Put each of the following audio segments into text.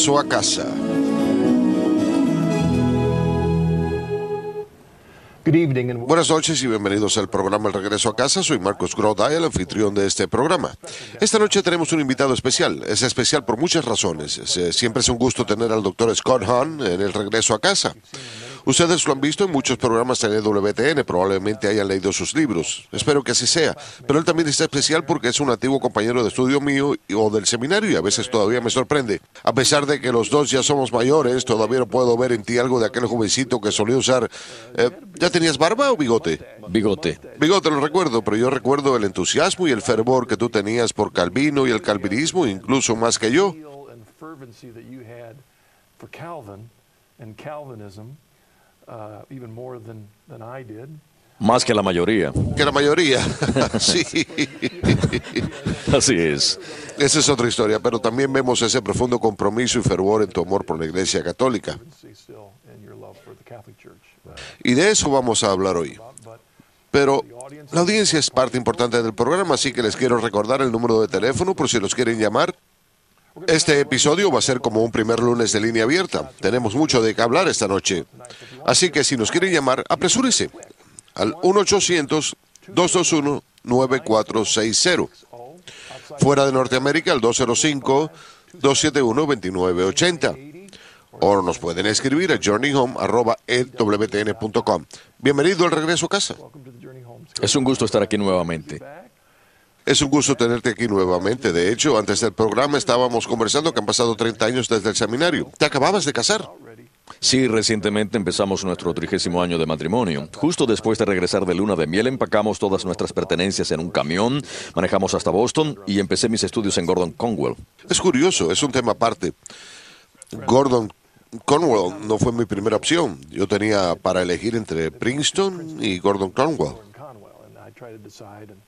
regreso a casa. Buenas noches y bienvenidos al programa El Regreso a Casa. Soy Marcos Groday, el anfitrión de este programa. Esta noche tenemos un invitado especial. Es especial por muchas razones. Siempre es un gusto tener al doctor Scott Hahn en el Regreso a Casa. Ustedes lo han visto en muchos programas en WTN, probablemente hayan leído sus libros. Espero que así sea. Pero él también está especial porque es un antiguo compañero de estudio mío o del seminario y a veces todavía me sorprende. A pesar de que los dos ya somos mayores, todavía no puedo ver en ti algo de aquel jovencito que solía usar. Eh, ¿Ya tenías barba o bigote? Bigote. Bigote lo recuerdo, pero yo recuerdo el entusiasmo y el fervor que tú tenías por Calvino y el calvinismo, incluso más que yo. Uh, Más que la mayoría. Que la mayoría, sí. Así es. Esa es otra historia, pero también vemos ese profundo compromiso y fervor en tu amor por la Iglesia Católica. Y de eso vamos a hablar hoy. Pero la audiencia es parte importante del programa, así que les quiero recordar el número de teléfono por si los quieren llamar. Este episodio va a ser como un primer lunes de línea abierta. Tenemos mucho de qué hablar esta noche. Así que si nos quieren llamar, apresúrese al 1-800-221-9460. Fuera de Norteamérica, al 205-271-2980. O nos pueden escribir a journeyhome.com. Bienvenido al regreso a casa. Es un gusto estar aquí nuevamente. Es un gusto tenerte aquí nuevamente. De hecho, antes del programa estábamos conversando que han pasado 30 años desde el seminario. ¿Te acababas de casar? Sí, recientemente empezamos nuestro trigésimo año de matrimonio. Justo después de regresar de luna de miel, empacamos todas nuestras pertenencias en un camión, manejamos hasta Boston y empecé mis estudios en Gordon Conwell. Es curioso, es un tema aparte. Gordon Conwell no fue mi primera opción. Yo tenía para elegir entre Princeton y Gordon Conwell.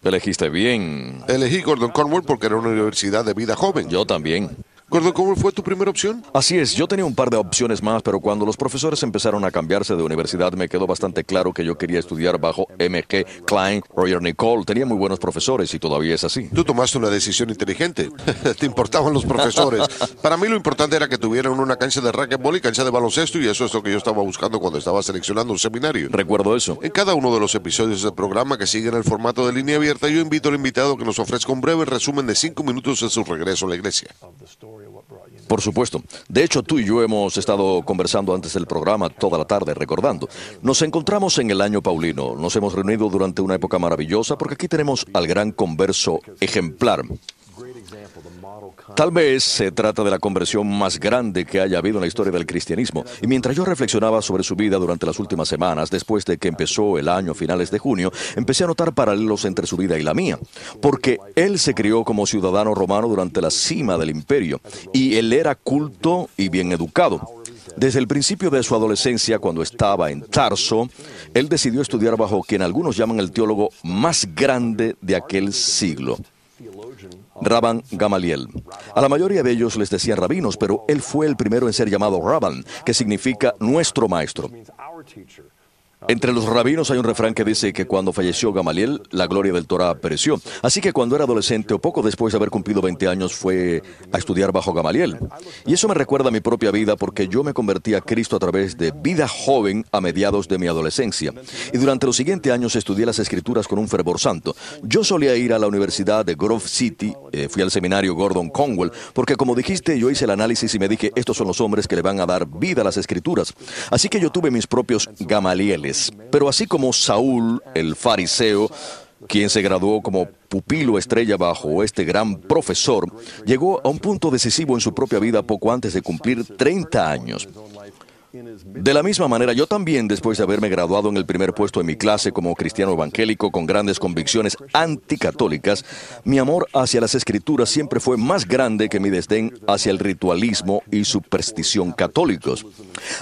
Elegiste bien. Elegí Gordon Cornwall porque era una universidad de vida joven. Yo también. Gordon, ¿cómo fue tu primera opción? Así es, yo tenía un par de opciones más, pero cuando los profesores empezaron a cambiarse de universidad me quedó bastante claro que yo quería estudiar bajo M.G. Klein, Roger Nicole. Tenía muy buenos profesores y todavía es así. Tú tomaste una decisión inteligente. Te importaban los profesores. Para mí lo importante era que tuvieran una cancha de racquetball y cancha de baloncesto y eso es lo que yo estaba buscando cuando estaba seleccionando un seminario. Recuerdo eso. En cada uno de los episodios del programa que siguen el formato de línea abierta, yo invito al invitado que nos ofrezca un breve resumen de cinco minutos de su regreso a la iglesia. Por supuesto. De hecho, tú y yo hemos estado conversando antes del programa toda la tarde, recordando. Nos encontramos en el año Paulino. Nos hemos reunido durante una época maravillosa porque aquí tenemos al gran converso ejemplar. Tal vez se trata de la conversión más grande que haya habido en la historia del cristianismo. Y mientras yo reflexionaba sobre su vida durante las últimas semanas, después de que empezó el año finales de junio, empecé a notar paralelos entre su vida y la mía. Porque él se crió como ciudadano romano durante la cima del imperio. Y él era culto y bien educado. Desde el principio de su adolescencia, cuando estaba en Tarso, él decidió estudiar bajo quien algunos llaman el teólogo más grande de aquel siglo, Rabban Gamaliel. A la mayoría de ellos les decían rabinos, pero él fue el primero en ser llamado Rabban, que significa nuestro maestro. Entre los rabinos hay un refrán que dice que cuando falleció Gamaliel, la gloria del Torah pereció. Así que cuando era adolescente o poco después de haber cumplido 20 años fue a estudiar bajo Gamaliel. Y eso me recuerda a mi propia vida porque yo me convertí a Cristo a través de vida joven a mediados de mi adolescencia. Y durante los siguientes años estudié las escrituras con un fervor santo. Yo solía ir a la Universidad de Grove City, eh, fui al seminario Gordon Conwell, porque como dijiste, yo hice el análisis y me dije, estos son los hombres que le van a dar vida a las escrituras. Así que yo tuve mis propios Gamalieles pero así como Saúl, el fariseo, quien se graduó como pupilo estrella bajo este gran profesor, llegó a un punto decisivo en su propia vida poco antes de cumplir 30 años. De la misma manera, yo también, después de haberme graduado en el primer puesto en mi clase como cristiano evangélico con grandes convicciones anticatólicas, mi amor hacia las escrituras siempre fue más grande que mi desdén hacia el ritualismo y superstición católicos.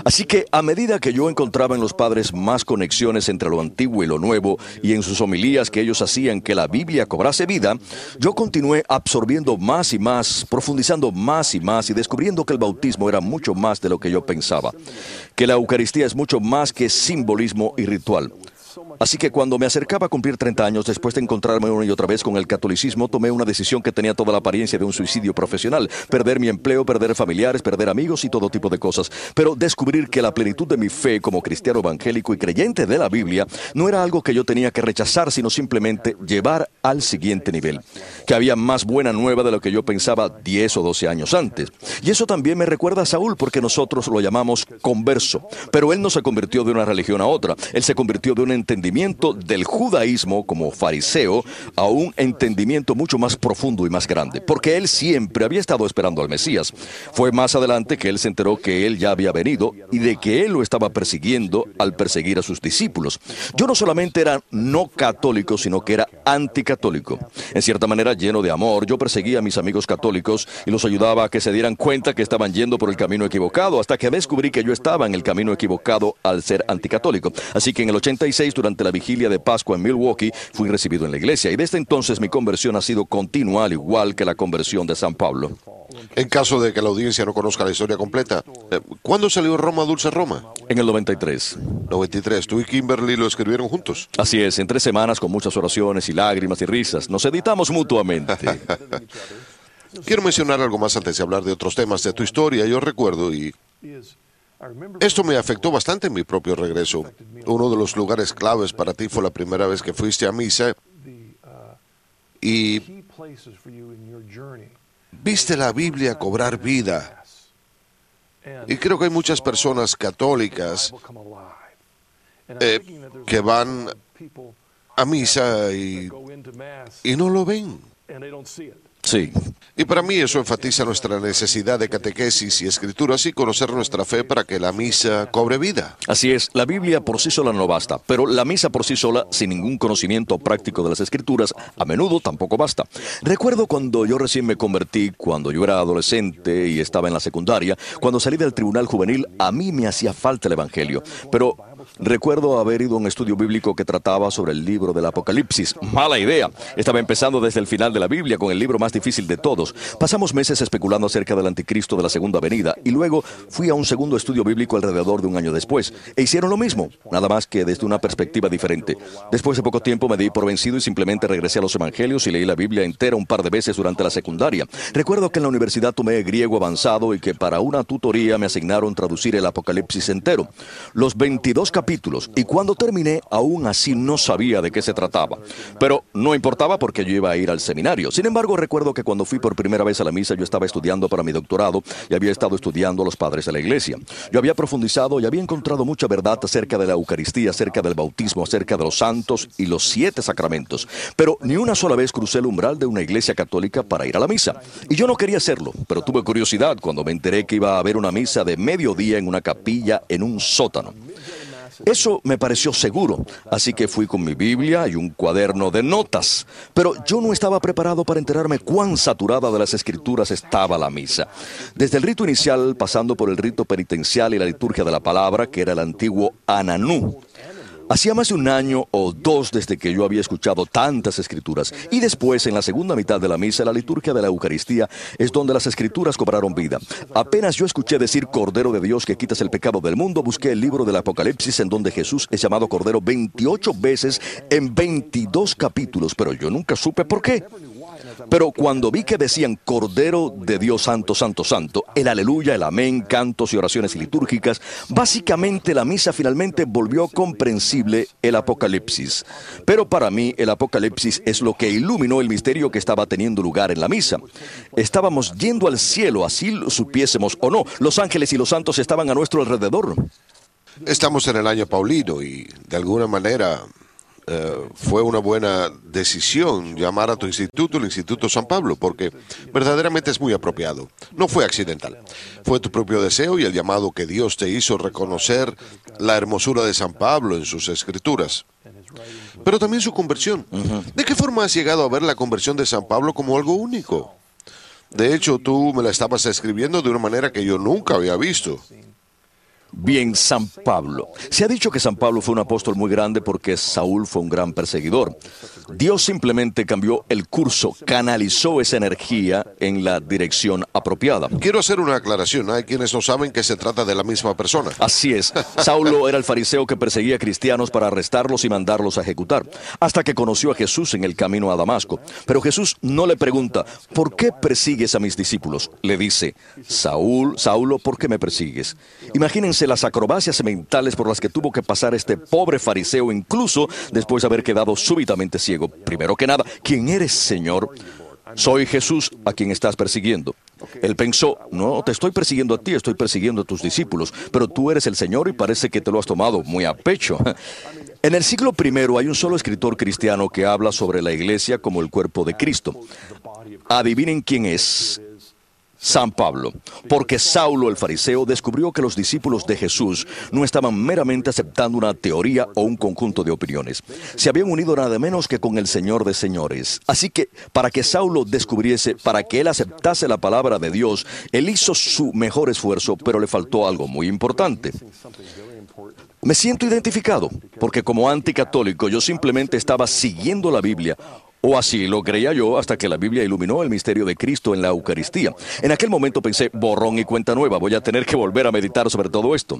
Así que a medida que yo encontraba en los padres más conexiones entre lo antiguo y lo nuevo, y en sus homilías que ellos hacían que la Biblia cobrase vida, yo continué absorbiendo más y más, profundizando más y más y descubriendo que el bautismo era mucho más de lo que yo pensaba que la Eucaristía es mucho más que simbolismo y ritual. Así que cuando me acercaba a cumplir 30 años, después de encontrarme una y otra vez con el catolicismo, tomé una decisión que tenía toda la apariencia de un suicidio profesional. Perder mi empleo, perder familiares, perder amigos y todo tipo de cosas. Pero descubrir que la plenitud de mi fe como cristiano evangélico y creyente de la Biblia no era algo que yo tenía que rechazar, sino simplemente llevar al siguiente nivel. Que había más buena nueva de lo que yo pensaba 10 o 12 años antes. Y eso también me recuerda a Saúl porque nosotros lo llamamos converso. Pero él no se convirtió de una religión a otra. Él se convirtió de un entendimiento del judaísmo como fariseo a un entendimiento mucho más profundo y más grande. Porque él siempre había estado esperando al Mesías. Fue más adelante que él se enteró que él ya había venido y de que él lo estaba persiguiendo al perseguir a sus discípulos. Yo no solamente era no católico, sino que era anticatólico. En cierta manera, lleno de amor, yo perseguía a mis amigos católicos y los ayudaba a que se dieran cuenta que estaban yendo por el camino equivocado, hasta que descubrí que yo estaba en el camino equivocado al ser anticatólico. Así que en el 86, durante la vigilia de Pascua en Milwaukee, fui recibido en la iglesia y desde entonces mi conversión ha sido continua, al igual que la conversión de San Pablo. En caso de que la audiencia no conozca la historia completa, eh, ¿cuándo salió Roma Dulce Roma? En el 93. 93. Tú y Kimberly lo escribieron juntos. Así es, en tres semanas con muchas oraciones y lágrimas y risas. Nos editamos mutuamente. Quiero mencionar algo más antes de hablar de otros temas de tu historia. Yo recuerdo y esto me afectó bastante en mi propio regreso. Uno de los lugares claves para ti fue la primera vez que fuiste a misa y viste la Biblia cobrar vida. Y creo que hay muchas personas católicas eh, que van a misa y, y no lo ven. Sí. Y para mí eso enfatiza nuestra necesidad de catequesis y escrituras y conocer nuestra fe para que la misa cobre vida. Así es, la Biblia por sí sola no basta, pero la misa por sí sola, sin ningún conocimiento práctico de las escrituras, a menudo tampoco basta. Recuerdo cuando yo recién me convertí, cuando yo era adolescente y estaba en la secundaria, cuando salí del tribunal juvenil, a mí me hacía falta el Evangelio, pero Recuerdo haber ido a un estudio bíblico que trataba sobre el libro del Apocalipsis. Mala idea. Estaba empezando desde el final de la Biblia con el libro más difícil de todos. Pasamos meses especulando acerca del anticristo de la segunda venida y luego fui a un segundo estudio bíblico alrededor de un año después. E hicieron lo mismo, nada más que desde una perspectiva diferente. Después de poco tiempo me di por vencido y simplemente regresé a los evangelios y leí la Biblia entera un par de veces durante la secundaria. Recuerdo que en la universidad tomé griego avanzado y que para una tutoría me asignaron traducir el Apocalipsis entero. Los 22 capítulos y cuando terminé aún así no sabía de qué se trataba. Pero no importaba porque yo iba a ir al seminario. Sin embargo, recuerdo que cuando fui por primera vez a la misa yo estaba estudiando para mi doctorado y había estado estudiando a los padres de la iglesia. Yo había profundizado y había encontrado mucha verdad acerca de la Eucaristía, acerca del bautismo, acerca de los santos y los siete sacramentos. Pero ni una sola vez crucé el umbral de una iglesia católica para ir a la misa. Y yo no quería hacerlo, pero tuve curiosidad cuando me enteré que iba a haber una misa de mediodía en una capilla en un sótano. Eso me pareció seguro, así que fui con mi Biblia y un cuaderno de notas. Pero yo no estaba preparado para enterarme cuán saturada de las escrituras estaba la misa. Desde el rito inicial, pasando por el rito penitencial y la liturgia de la palabra, que era el antiguo Ananú, Hacía más de un año o dos desde que yo había escuchado tantas escrituras y después en la segunda mitad de la misa, la liturgia de la Eucaristía, es donde las escrituras cobraron vida. Apenas yo escuché decir Cordero de Dios que quitas el pecado del mundo, busqué el libro del Apocalipsis en donde Jesús es llamado Cordero 28 veces en 22 capítulos, pero yo nunca supe por qué. Pero cuando vi que decían Cordero de Dios Santo, Santo, Santo, el aleluya, el amén, cantos y oraciones litúrgicas, básicamente la misa finalmente volvió comprensible el Apocalipsis. Pero para mí el Apocalipsis es lo que iluminó el misterio que estaba teniendo lugar en la misa. Estábamos yendo al cielo, así lo supiésemos o no. Los ángeles y los santos estaban a nuestro alrededor. Estamos en el año Paulino y de alguna manera eh, fue una buena decisión llamar a tu instituto el Instituto San Pablo, porque verdaderamente es muy apropiado. No fue accidental. Fue tu propio deseo y el llamado que Dios te hizo reconocer la hermosura de San Pablo en sus escrituras. Pero también su conversión. ¿De qué forma has llegado a ver la conversión de San Pablo como algo único? De hecho, tú me la estabas escribiendo de una manera que yo nunca había visto. Bien, San Pablo. Se ha dicho que San Pablo fue un apóstol muy grande porque Saúl fue un gran perseguidor. Dios simplemente cambió el curso, canalizó esa energía en la dirección apropiada. Quiero hacer una aclaración. Hay quienes no saben que se trata de la misma persona. Así es. Saulo era el fariseo que perseguía a cristianos para arrestarlos y mandarlos a ejecutar, hasta que conoció a Jesús en el camino a Damasco. Pero Jesús no le pregunta, ¿por qué persigues a mis discípulos? Le dice, Saúl, Saulo, ¿por qué me persigues? Imagínense las acrobacias mentales por las que tuvo que pasar este pobre fariseo, incluso después de haber quedado súbitamente ciego. Primero que nada, ¿quién eres, Señor? Soy Jesús a quien estás persiguiendo. Él pensó, no te estoy persiguiendo a ti, estoy persiguiendo a tus discípulos, pero tú eres el Señor y parece que te lo has tomado muy a pecho. En el siglo I hay un solo escritor cristiano que habla sobre la iglesia como el cuerpo de Cristo. Adivinen quién es. San Pablo, porque Saulo el fariseo descubrió que los discípulos de Jesús no estaban meramente aceptando una teoría o un conjunto de opiniones. Se habían unido nada menos que con el Señor de señores. Así que para que Saulo descubriese, para que él aceptase la palabra de Dios, él hizo su mejor esfuerzo, pero le faltó algo muy importante. Me siento identificado, porque como anticatólico yo simplemente estaba siguiendo la Biblia o así lo creía yo hasta que la Biblia iluminó el misterio de Cristo en la Eucaristía. En aquel momento pensé, borrón y cuenta nueva, voy a tener que volver a meditar sobre todo esto.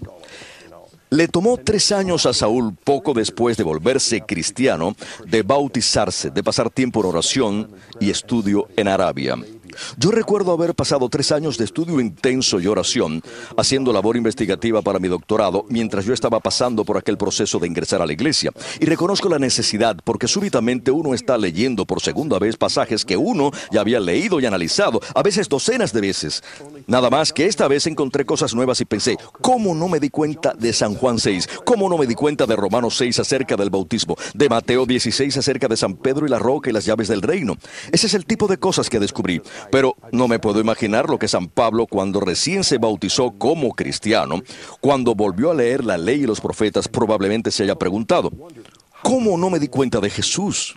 Le tomó tres años a Saúl, poco después de volverse cristiano, de bautizarse, de pasar tiempo en oración y estudio en Arabia. Yo recuerdo haber pasado tres años de estudio intenso y oración, haciendo labor investigativa para mi doctorado, mientras yo estaba pasando por aquel proceso de ingresar a la iglesia. Y reconozco la necesidad, porque súbitamente uno está leyendo por segunda vez pasajes que uno ya había leído y analizado, a veces docenas de veces. Nada más que esta vez encontré cosas nuevas y pensé, ¿cómo no me di cuenta de San Juan 6? ¿Cómo no me di cuenta de Romanos 6 acerca del bautismo? De Mateo 16 acerca de San Pedro y la roca y las llaves del reino. Ese es el tipo de cosas que descubrí. Pero no me puedo imaginar lo que San Pablo, cuando recién se bautizó como cristiano, cuando volvió a leer la ley y los profetas, probablemente se haya preguntado, ¿cómo no me di cuenta de Jesús?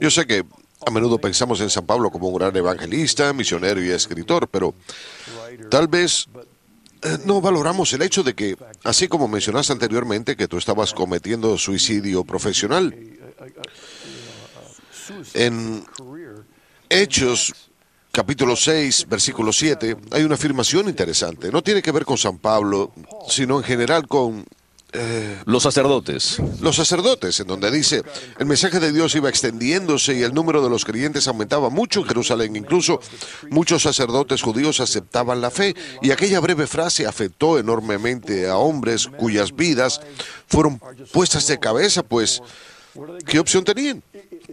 Yo sé que a menudo pensamos en San Pablo como un gran evangelista, misionero y escritor, pero tal vez eh, no valoramos el hecho de que, así como mencionaste anteriormente, que tú estabas cometiendo suicidio profesional, en Hechos capítulo 6, versículo 7, hay una afirmación interesante. No tiene que ver con San Pablo, sino en general con... Eh, los sacerdotes. Los sacerdotes, en donde dice, el mensaje de Dios iba extendiéndose y el número de los creyentes aumentaba mucho en Jerusalén. Incluso muchos sacerdotes judíos aceptaban la fe y aquella breve frase afectó enormemente a hombres cuyas vidas fueron puestas de cabeza, pues, ¿qué opción tenían?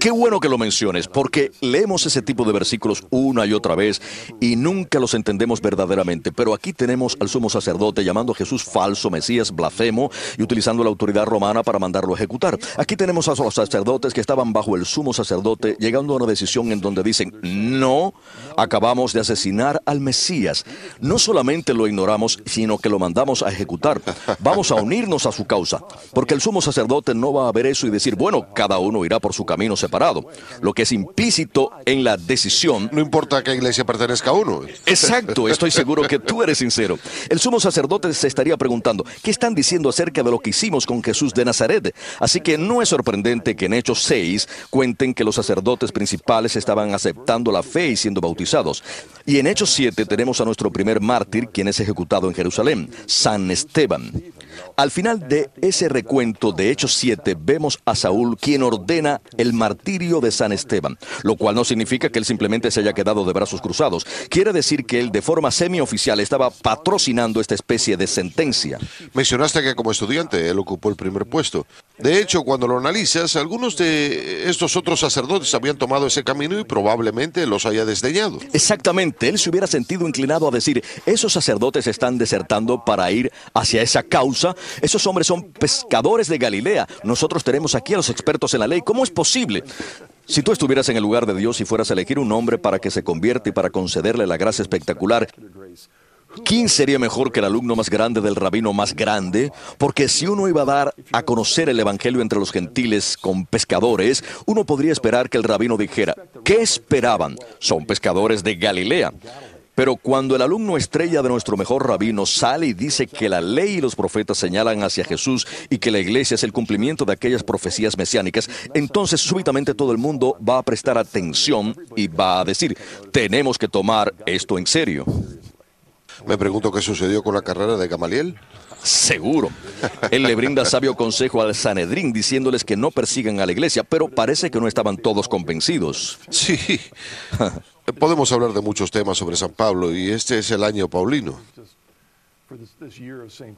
Qué bueno que lo menciones, porque leemos ese tipo de versículos una y otra vez y nunca los entendemos verdaderamente. Pero aquí tenemos al sumo sacerdote llamando a Jesús falso, Mesías, blasfemo y utilizando la autoridad romana para mandarlo a ejecutar. Aquí tenemos a los sacerdotes que estaban bajo el sumo sacerdote llegando a una decisión en donde dicen, no, acabamos de asesinar al Mesías. No solamente lo ignoramos, sino que lo mandamos a ejecutar. Vamos a unirnos a su causa, porque el sumo sacerdote no va a ver eso y decir, bueno, cada uno irá por su camino separado, lo que es implícito en la decisión. No importa a qué iglesia pertenezca a uno. Exacto, estoy seguro que tú eres sincero. El sumo sacerdote se estaría preguntando, ¿qué están diciendo acerca de lo que hicimos con Jesús de Nazaret? Así que no es sorprendente que en Hechos 6 cuenten que los sacerdotes principales estaban aceptando la fe y siendo bautizados. Y en Hechos 7 tenemos a nuestro primer mártir, quien es ejecutado en Jerusalén, San Esteban. Al final de ese recuento de Hechos 7 vemos a Saúl quien ordena el martirio de San Esteban, lo cual no significa que él simplemente se haya quedado de brazos cruzados. Quiere decir que él de forma semioficial estaba patrocinando esta especie de sentencia. Mencionaste que como estudiante él ocupó el primer puesto. De hecho, cuando lo analizas, algunos de estos otros sacerdotes habían tomado ese camino y probablemente los haya desdeñado. Exactamente, él se hubiera sentido inclinado a decir, esos sacerdotes están desertando para ir hacia esa causa esos hombres son pescadores de Galilea. Nosotros tenemos aquí a los expertos en la ley. ¿Cómo es posible? Si tú estuvieras en el lugar de Dios y fueras a elegir un hombre para que se convierta y para concederle la gracia espectacular, ¿Quién sería mejor que el alumno más grande del rabino más grande? Porque si uno iba a dar a conocer el Evangelio entre los gentiles con pescadores, uno podría esperar que el rabino dijera, ¿qué esperaban? Son pescadores de Galilea. Pero cuando el alumno estrella de nuestro mejor rabino sale y dice que la ley y los profetas señalan hacia Jesús y que la iglesia es el cumplimiento de aquellas profecías mesiánicas, entonces súbitamente todo el mundo va a prestar atención y va a decir, tenemos que tomar esto en serio. Me pregunto qué sucedió con la carrera de Gamaliel. Seguro. Él le brinda sabio consejo al Sanedrín diciéndoles que no persigan a la iglesia, pero parece que no estaban todos convencidos. Sí. Podemos hablar de muchos temas sobre San Pablo y este es el año paulino.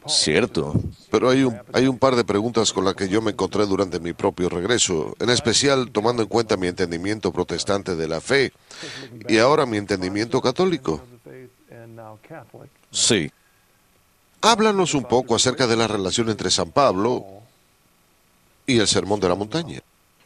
Cierto. Pero hay un, hay un par de preguntas con las que yo me encontré durante mi propio regreso, en especial tomando en cuenta mi entendimiento protestante de la fe y ahora mi entendimiento católico. Sí. Háblanos un poco acerca de la relación entre San Pablo y el Sermón de la Montaña.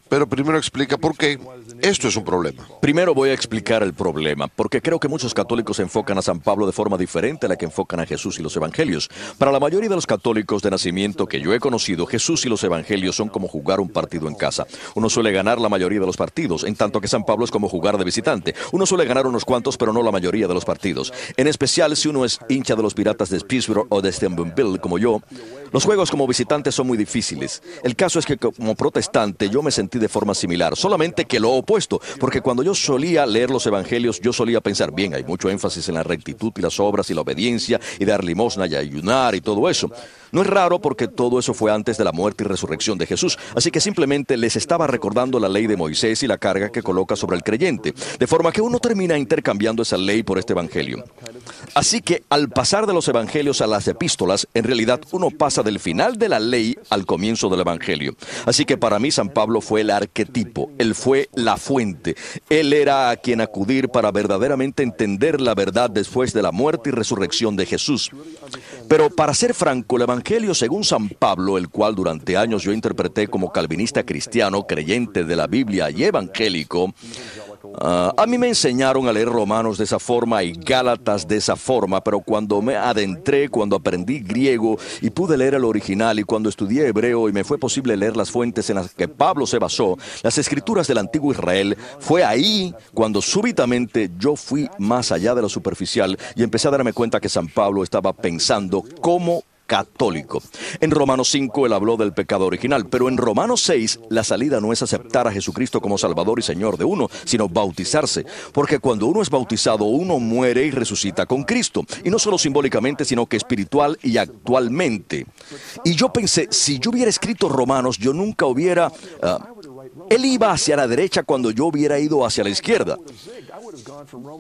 Pero primero explica por qué esto es un problema. Primero voy a explicar el problema, porque creo que muchos católicos enfocan a San Pablo de forma diferente a la que enfocan a Jesús y los Evangelios. Para la mayoría de los católicos de nacimiento que yo he conocido, Jesús y los Evangelios son como jugar un partido en casa. Uno suele ganar la mayoría de los partidos, en tanto que San Pablo es como jugar de visitante. Uno suele ganar unos cuantos, pero no la mayoría de los partidos. En especial si uno es hincha de los piratas de Pittsburgh o de Steubenville, como yo, los juegos como visitante son muy difíciles. El caso es que como protestante yo me sentí de forma similar, solamente que lo opuesto, porque cuando yo solía leer los evangelios, yo solía pensar, bien, hay mucho énfasis en la rectitud y las obras y la obediencia y dar limosna y ayunar y todo eso. No es raro porque todo eso fue antes de la muerte y resurrección de Jesús, así que simplemente les estaba recordando la ley de Moisés y la carga que coloca sobre el creyente, de forma que uno termina intercambiando esa ley por este evangelio. Así que al pasar de los evangelios a las epístolas, en realidad uno pasa del final de la ley al comienzo del evangelio. Así que para mí San Pablo fue el arquetipo, él fue la fuente, él era a quien acudir para verdaderamente entender la verdad después de la muerte y resurrección de Jesús. Pero para ser franco, el Evangelio según San Pablo, el cual durante años yo interpreté como calvinista cristiano, creyente de la Biblia y evangélico, Ah, a mí me enseñaron a leer Romanos de esa forma y Gálatas de esa forma, pero cuando me adentré, cuando aprendí griego y pude leer el original y cuando estudié hebreo y me fue posible leer las fuentes en las que Pablo se basó, las escrituras del antiguo Israel, fue ahí cuando súbitamente yo fui más allá de lo superficial y empecé a darme cuenta que San Pablo estaba pensando cómo católico. En Romanos 5 él habló del pecado original, pero en Romanos 6 la salida no es aceptar a Jesucristo como Salvador y Señor de uno, sino bautizarse, porque cuando uno es bautizado uno muere y resucita con Cristo, y no solo simbólicamente, sino que espiritual y actualmente. Y yo pensé, si yo hubiera escrito Romanos, yo nunca hubiera... Ah, él iba hacia la derecha cuando yo hubiera ido hacia la izquierda.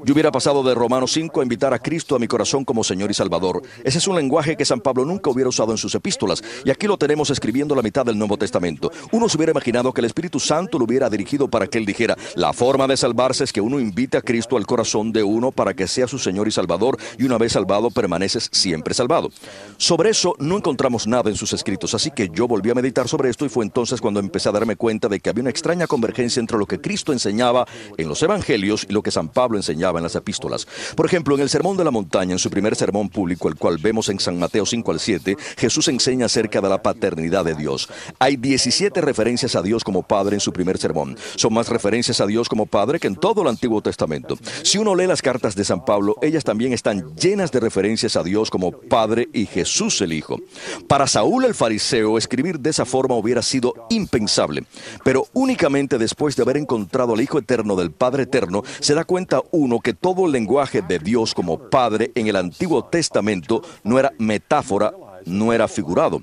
Yo hubiera pasado de Romanos 5 a invitar a Cristo a mi corazón como Señor y Salvador. Ese es un lenguaje que San Pablo nunca hubiera usado en sus epístolas, y aquí lo tenemos escribiendo la mitad del Nuevo Testamento. Uno se hubiera imaginado que el Espíritu Santo lo hubiera dirigido para que él dijera, la forma de salvarse es que uno invite a Cristo al corazón de uno para que sea su Señor y Salvador, y una vez salvado permaneces siempre salvado. Sobre eso no encontramos nada en sus escritos, así que yo volví a meditar sobre esto y fue entonces cuando empecé a darme cuenta de que había extraña convergencia entre lo que Cristo enseñaba en los Evangelios y lo que San Pablo enseñaba en las epístolas. Por ejemplo, en el Sermón de la Montaña, en su primer sermón público, el cual vemos en San Mateo 5 al 7, Jesús enseña acerca de la paternidad de Dios. Hay 17 referencias a Dios como Padre en su primer sermón. Son más referencias a Dios como Padre que en todo el Antiguo Testamento. Si uno lee las cartas de San Pablo, ellas también están llenas de referencias a Dios como Padre y Jesús el Hijo. Para Saúl el fariseo, escribir de esa forma hubiera sido impensable, pero únicamente después de haber encontrado al Hijo Eterno del Padre Eterno, se da cuenta uno que todo el lenguaje de Dios como Padre en el Antiguo Testamento no era metáfora, no era figurado,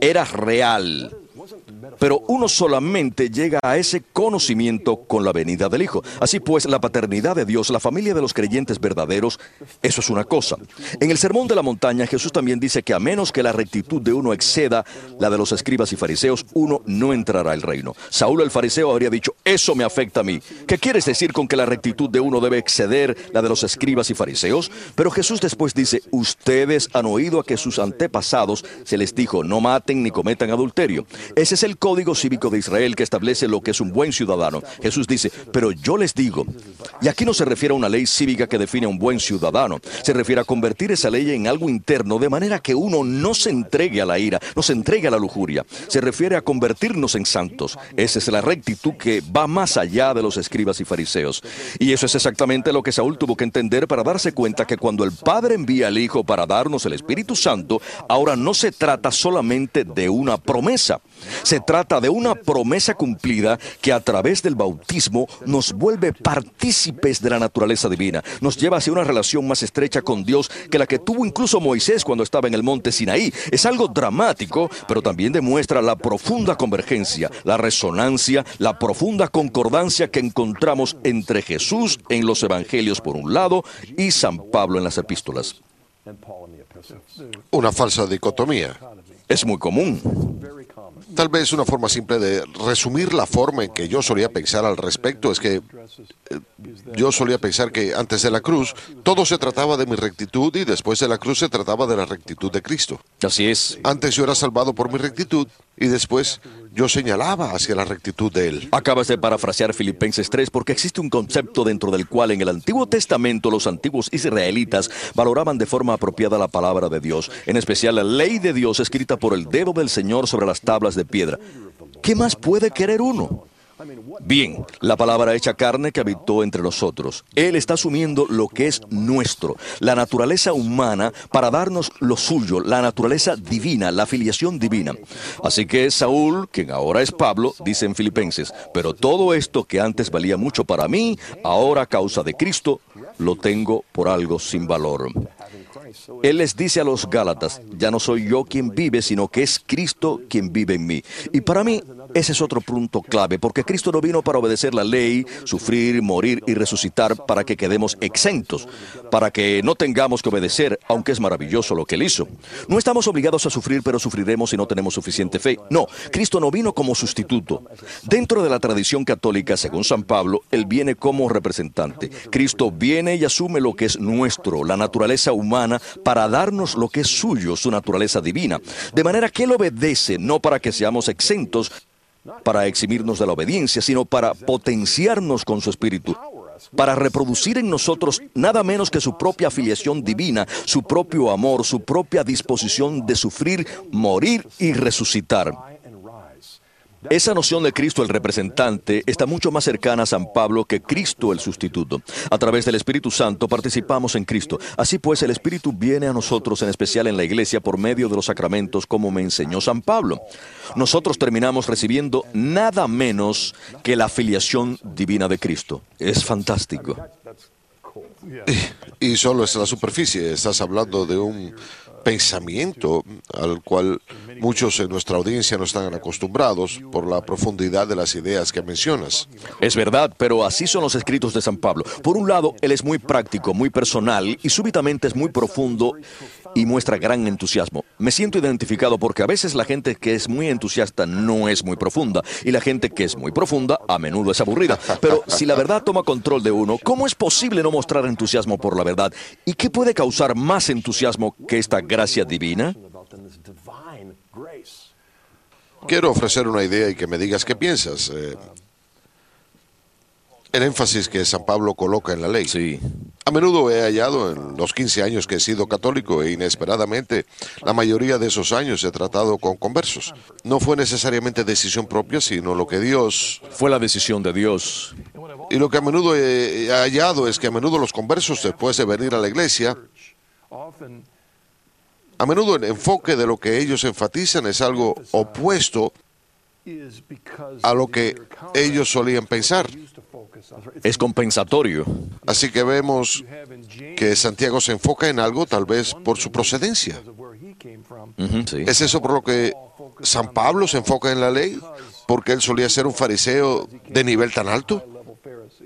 era real. Pero uno solamente llega a ese conocimiento con la venida del Hijo. Así pues, la paternidad de Dios, la familia de los creyentes verdaderos, eso es una cosa. En el Sermón de la Montaña, Jesús también dice que a menos que la rectitud de uno exceda la de los escribas y fariseos, uno no entrará al reino. Saúl el fariseo habría dicho, eso me afecta a mí. ¿Qué quieres decir con que la rectitud de uno debe exceder la de los escribas y fariseos? Pero Jesús después dice, ustedes han oído a que sus antepasados se les dijo, no maten ni cometan adulterio. Ese es el código cívico de Israel que establece lo que es un buen ciudadano. Jesús dice, pero yo les digo, y aquí no se refiere a una ley cívica que define a un buen ciudadano, se refiere a convertir esa ley en algo interno de manera que uno no se entregue a la ira, no se entregue a la lujuria. Se refiere a convertirnos en santos. Esa es la rectitud que va más allá de los escribas y fariseos. Y eso es exactamente lo que Saúl tuvo que entender para darse cuenta que cuando el Padre envía al Hijo para darnos el Espíritu Santo, ahora no se trata solamente de una promesa. Se trata de una promesa cumplida que a través del bautismo nos vuelve partícipes de la naturaleza divina, nos lleva hacia una relación más estrecha con Dios que la que tuvo incluso Moisés cuando estaba en el monte Sinaí. Es algo dramático, pero también demuestra la profunda convergencia, la resonancia, la profunda concordancia que encontramos entre Jesús en los evangelios por un lado y San Pablo en las epístolas. Una falsa dicotomía. Es muy común. Tal vez una forma simple de resumir la forma en que yo solía pensar al respecto es que eh, yo solía pensar que antes de la cruz todo se trataba de mi rectitud y después de la cruz se trataba de la rectitud de Cristo. Así es. Antes yo era salvado por mi rectitud y después yo señalaba hacia la rectitud de Él. Acabas de parafrasear Filipenses 3 porque existe un concepto dentro del cual en el Antiguo Testamento los antiguos israelitas valoraban de forma apropiada la palabra de Dios, en especial la ley de Dios escrita por el dedo del Señor sobre las tablas de piedra. ¿Qué más puede querer uno? Bien, la palabra hecha carne que habitó entre nosotros. Él está asumiendo lo que es nuestro, la naturaleza humana, para darnos lo suyo, la naturaleza divina, la filiación divina. Así que Saúl, quien ahora es Pablo, dice en Filipenses, pero todo esto que antes valía mucho para mí, ahora a causa de Cristo, lo tengo por algo sin valor. Él les dice a los Gálatas, ya no soy yo quien vive, sino que es Cristo quien vive en mí. Y para mí ese es otro punto clave, porque Cristo no vino para obedecer la ley, sufrir, morir y resucitar para que quedemos exentos, para que no tengamos que obedecer, aunque es maravilloso lo que Él hizo. No estamos obligados a sufrir, pero sufriremos si no tenemos suficiente fe. No, Cristo no vino como sustituto. Dentro de la tradición católica, según San Pablo, Él viene como representante. Cristo viene y asume lo que es nuestro, la naturaleza humana, para darnos lo que es suyo, su naturaleza divina. De manera que Él obedece, no para que seamos exentos, para eximirnos de la obediencia, sino para potenciarnos con su espíritu, para reproducir en nosotros nada menos que su propia afiliación divina, su propio amor, su propia disposición de sufrir, morir y resucitar. Esa noción de Cristo el representante está mucho más cercana a San Pablo que Cristo el sustituto. A través del Espíritu Santo participamos en Cristo. Así pues, el Espíritu viene a nosotros, en especial en la iglesia, por medio de los sacramentos, como me enseñó San Pablo. Nosotros terminamos recibiendo nada menos que la filiación divina de Cristo. Es fantástico. Y, solo es la superficie. Estás hablando de un pensamiento al cual muchos en nuestra audiencia no están acostumbrados por la profundidad de las ideas que mencionas. Es verdad, pero así son los escritos de San Pablo. Por un lado, él es muy práctico, muy personal y súbitamente es muy profundo y muestra gran entusiasmo. Me siento identificado porque a veces la gente que es muy entusiasta no es muy profunda y la gente que es muy profunda a menudo es aburrida. Pero si la verdad toma control de uno, ¿cómo es posible no mostrar entusiasmo por la verdad? ¿Y qué puede causar más entusiasmo que esta gracia divina? Quiero ofrecer una idea y que me digas qué piensas. Eh, el énfasis que San Pablo coloca en la ley. Sí. A menudo he hallado en los 15 años que he sido católico e inesperadamente la mayoría de esos años he tratado con conversos. No fue necesariamente decisión propia, sino lo que Dios... Fue la decisión de Dios. Y lo que a menudo he hallado es que a menudo los conversos, después de venir a la iglesia, a menudo el enfoque de lo que ellos enfatizan es algo opuesto a lo que ellos solían pensar. Es compensatorio. Así que vemos que Santiago se enfoca en algo tal vez por su procedencia. ¿Es eso por lo que San Pablo se enfoca en la ley? ¿Porque él solía ser un fariseo de nivel tan alto?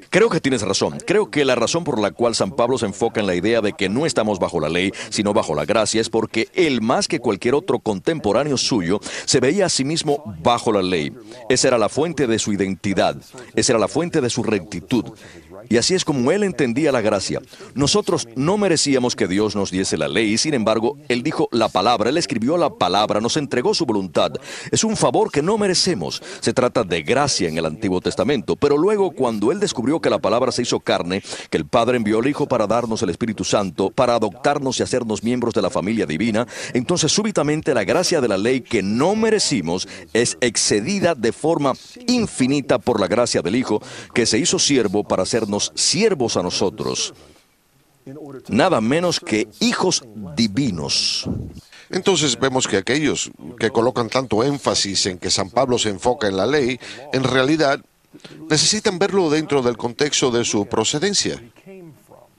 Creo que tienes razón. Creo que la razón por la cual San Pablo se enfoca en la idea de que no estamos bajo la ley, sino bajo la gracia, es porque él, más que cualquier otro contemporáneo suyo, se veía a sí mismo bajo la ley. Esa era la fuente de su identidad, esa era la fuente de su rectitud. Y así es como él entendía la gracia. Nosotros no merecíamos que Dios nos diese la ley, sin embargo, él dijo la palabra, él escribió la palabra, nos entregó su voluntad. Es un favor que no merecemos. Se trata de gracia en el Antiguo Testamento, pero luego cuando él descubrió que la palabra se hizo carne, que el Padre envió al Hijo para darnos el Espíritu Santo, para adoptarnos y hacernos miembros de la familia divina, entonces súbitamente la gracia de la ley que no merecimos es excedida de forma infinita por la gracia del Hijo, que se hizo siervo para hacernos siervos a nosotros. Nada menos que hijos divinos. Entonces vemos que aquellos que colocan tanto énfasis en que San Pablo se enfoca en la ley, en realidad necesitan verlo dentro del contexto de su procedencia.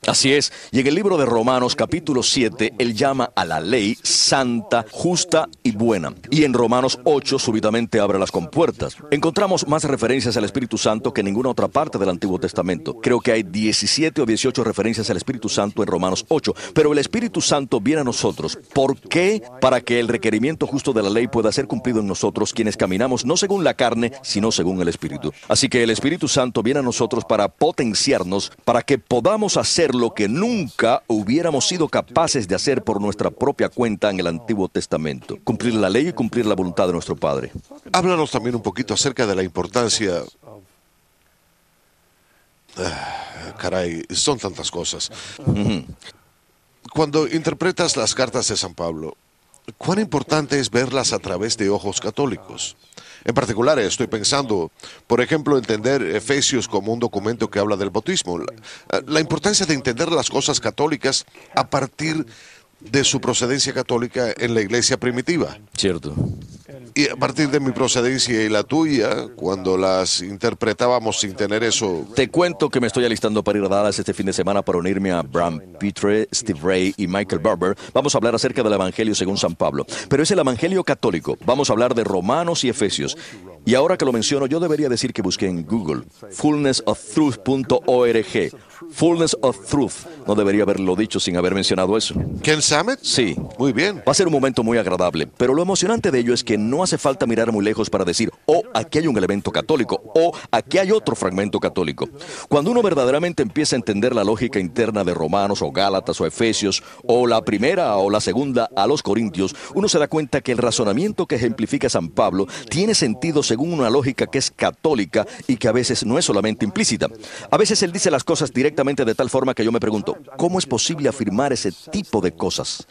Así es, y en el libro de Romanos capítulo 7, él llama a la ley santa, justa y buena. Y en Romanos 8 súbitamente abre las compuertas. Encontramos más referencias al Espíritu Santo que en ninguna otra parte del Antiguo Testamento. Creo que hay 17 o 18 referencias al Espíritu Santo en Romanos 8, pero el Espíritu Santo viene a nosotros. ¿Por qué? Para que el requerimiento justo de la ley pueda ser cumplido en nosotros, quienes caminamos no según la carne, sino según el Espíritu. Así que el Espíritu Santo viene a nosotros para potenciarnos, para que podamos hacer lo que nunca hubiéramos sido capaces de hacer por nuestra propia cuenta en el Antiguo Testamento. Cumplir la ley y cumplir la voluntad de nuestro Padre. Háblanos también un poquito acerca de la importancia... Ah, caray, son tantas cosas. Cuando interpretas las cartas de San Pablo, ¿cuán importante es verlas a través de ojos católicos? En particular, estoy pensando, por ejemplo, entender Efesios como un documento que habla del bautismo. La, importancia de entender las cosas católicas a partir de su procedencia católica en la iglesia primitiva. Cierto. Y a partir de mi procedencia y la tuya, cuando las interpretábamos sin tener eso... Te cuento que me estoy alistando para ir a Dallas este fin de semana para unirme a Bram Petre, Steve Ray y Michael Barber. Vamos a hablar acerca del Evangelio según San Pablo. Pero es el Evangelio católico. Vamos a hablar de Romanos y Efesios. Y ahora que lo menciono, yo debería decir que busqué en Google fullnessoftruth.org Fullness of Truth. No debería haberlo dicho sin haber mencionado eso. ¿Ken Samet? Sí. Muy bien. Va a ser un momento muy agradable, pero lo emocionante de ello es que no hace falta mirar muy lejos para decir, oh, aquí hay un elemento católico, o aquí hay otro fragmento católico. Cuando uno verdaderamente empieza a entender la lógica interna de Romanos o Gálatas o Efesios, o la primera o la segunda a los Corintios, uno se da cuenta que el razonamiento que ejemplifica San Pablo tiene sentido según una lógica que es católica y que a veces no es solamente implícita. A veces él dice las cosas directamente de tal forma que yo me pregunto, ¿cómo es posible afirmar ese tipo de cosas?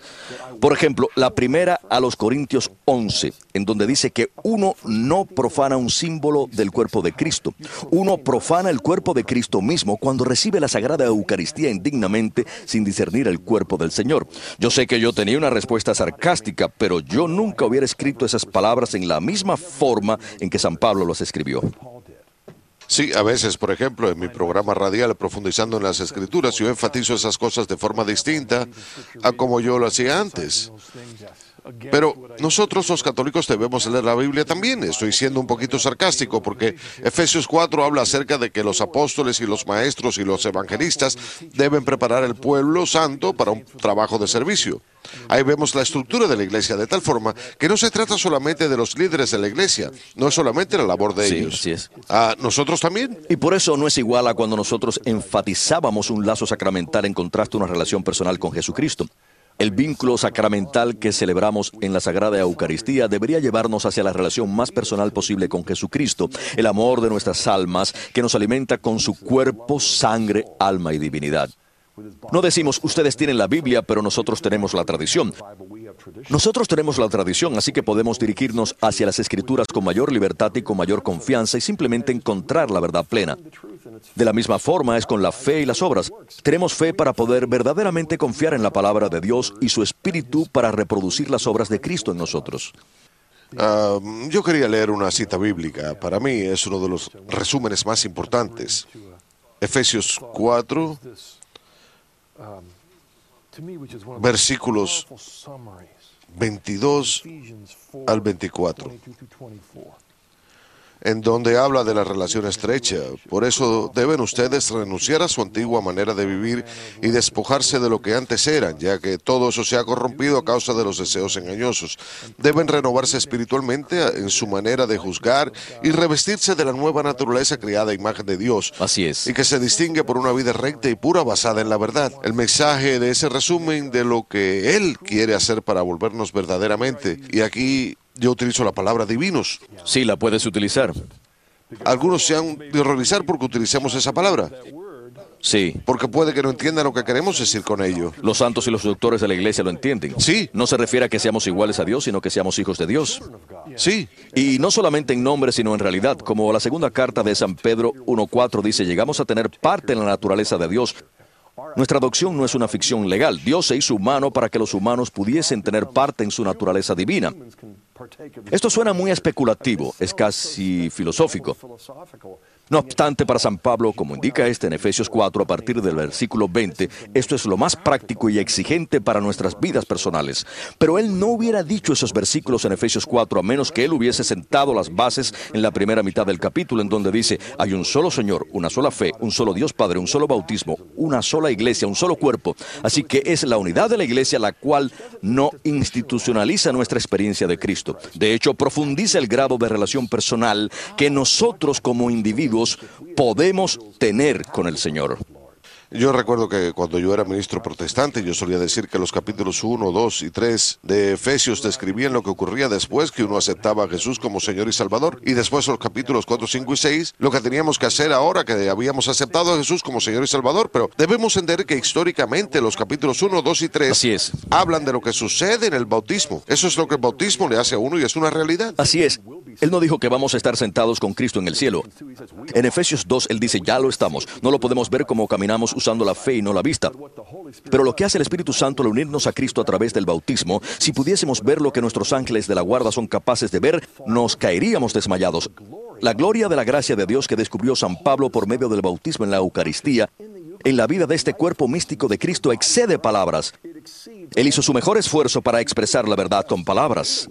Por ejemplo, la primera a los Corintios 11, en donde dice que uno no profana un símbolo del cuerpo de Cristo. Uno profana el cuerpo de Cristo mismo cuando recibe la Sagrada Eucaristía indignamente sin discernir el cuerpo del Señor. Yo sé que yo tenía una respuesta sarcástica, pero yo nunca hubiera escrito esas palabras en la misma forma en que San Pablo las escribió. Sí, a veces, por ejemplo, en mi programa radial, profundizando en las escrituras, yo enfatizo esas cosas de forma distinta a como yo lo hacía antes. Pero nosotros los católicos debemos leer la Biblia también. Estoy siendo un poquito sarcástico porque Efesios 4 habla acerca de que los apóstoles y los maestros y los evangelistas deben preparar el pueblo santo para un trabajo de servicio. Ahí vemos la estructura de la iglesia de tal forma que no se trata solamente de los líderes de la iglesia, no es solamente la labor de ellos. Sí es. ¿A nosotros también? Y por eso no es igual a cuando nosotros enfatizábamos un lazo sacramental en contraste a una relación personal con Jesucristo. El vínculo sacramental que celebramos en la Sagrada Eucaristía debería llevarnos hacia la relación más personal posible con Jesucristo, el amor de nuestras almas que nos alimenta con su cuerpo, sangre, alma y divinidad. No decimos, ustedes tienen la Biblia, pero nosotros tenemos la tradición. Nosotros tenemos la tradición, así que podemos dirigirnos hacia las escrituras con mayor libertad y con mayor confianza y simplemente encontrar la verdad plena. De la misma forma es con la fe y las obras. Tenemos fe para poder verdaderamente confiar en la palabra de Dios y su espíritu para reproducir las obras de Cristo en nosotros. Ah, yo quería leer una cita bíblica. Para mí es uno de los resúmenes más importantes. Efesios 4, versículos 22 al 24. En donde habla de la relación estrecha. Por eso deben ustedes renunciar a su antigua manera de vivir y despojarse de lo que antes eran, ya que todo eso se ha corrompido a causa de los deseos engañosos. Deben renovarse espiritualmente en su manera de juzgar y revestirse de la nueva naturaleza creada a imagen de Dios. Así es. Y que se distingue por una vida recta y pura basada en la verdad. El mensaje de ese resumen de lo que Él quiere hacer para volvernos verdaderamente. Y aquí yo utilizo la palabra divinos. Sí, la puedes utilizar. Algunos se han de horrorizar porque utilicemos esa palabra. Sí. Porque puede que no entiendan lo que queremos decir con ello. Los santos y los doctores de la iglesia lo entienden. Sí. No se refiere a que seamos iguales a Dios, sino que seamos hijos de Dios. Sí. Y no solamente en nombre, sino en realidad. Como la segunda carta de San Pedro 1.4 dice, llegamos a tener parte en la naturaleza de Dios. Nuestra adopción no es una ficción legal. Dios se hizo humano para que los humanos pudiesen tener parte en su naturaleza divina. Esto suena muy especulativo, es casi filosófico. No obstante, para San Pablo, como indica este en Efesios 4 a partir del versículo 20, esto es lo más práctico y exigente para nuestras vidas personales. Pero él no hubiera dicho esos versículos en Efesios 4 a menos que él hubiese sentado las bases en la primera mitad del capítulo en donde dice, hay un solo Señor, una sola fe, un solo Dios Padre, un solo bautismo, una sola iglesia, un solo cuerpo. Así que es la unidad de la iglesia la cual no institucionaliza nuestra experiencia de Cristo. De hecho, profundiza el grado de relación personal que nosotros como individuos podemos tener con el Señor. Yo recuerdo que cuando yo era ministro protestante, yo solía decir que los capítulos 1, 2 y 3 de Efesios describían lo que ocurría después que uno aceptaba a Jesús como Señor y Salvador. Y después los capítulos 4, 5 y 6, lo que teníamos que hacer ahora que habíamos aceptado a Jesús como Señor y Salvador. Pero debemos entender que históricamente los capítulos 1, 2 y 3 Así es. hablan de lo que sucede en el bautismo. Eso es lo que el bautismo le hace a uno y es una realidad. Así es. Él no dijo que vamos a estar sentados con Cristo en el cielo. En Efesios 2, él dice, ya lo estamos. No lo podemos ver como caminamos usando la fe y no la vista. Pero lo que hace el Espíritu Santo al unirnos a Cristo a través del bautismo, si pudiésemos ver lo que nuestros ángeles de la guarda son capaces de ver, nos caeríamos desmayados. La gloria de la gracia de Dios que descubrió San Pablo por medio del bautismo en la Eucaristía, en la vida de este cuerpo místico de Cristo excede palabras. Él hizo su mejor esfuerzo para expresar la verdad con palabras.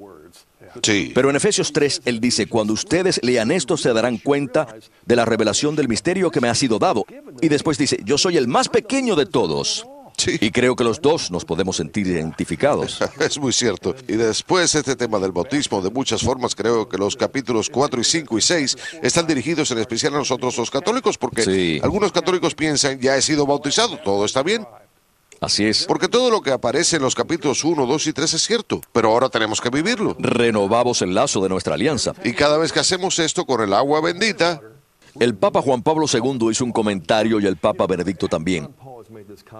Sí. Pero en Efesios 3, él dice, cuando ustedes lean esto se darán cuenta de la revelación del misterio que me ha sido dado. Y después dice, yo soy el más pequeño de todos. Sí. Y creo que los dos nos podemos sentir identificados. Es muy cierto. Y después este tema del bautismo, de muchas formas, creo que los capítulos 4 y 5 y 6 están dirigidos en especial a nosotros los católicos, porque Sí. algunos católicos piensan, ya he sido bautizado, todo está bien. Así es. Porque todo lo que aparece en los capítulos 1, 2 y 3 es cierto, pero ahora tenemos que vivirlo. Renovamos el lazo de nuestra alianza. Y cada vez que hacemos esto con el agua bendita, El Papa Juan Pablo II hizo un comentario y el Papa Benedicto también.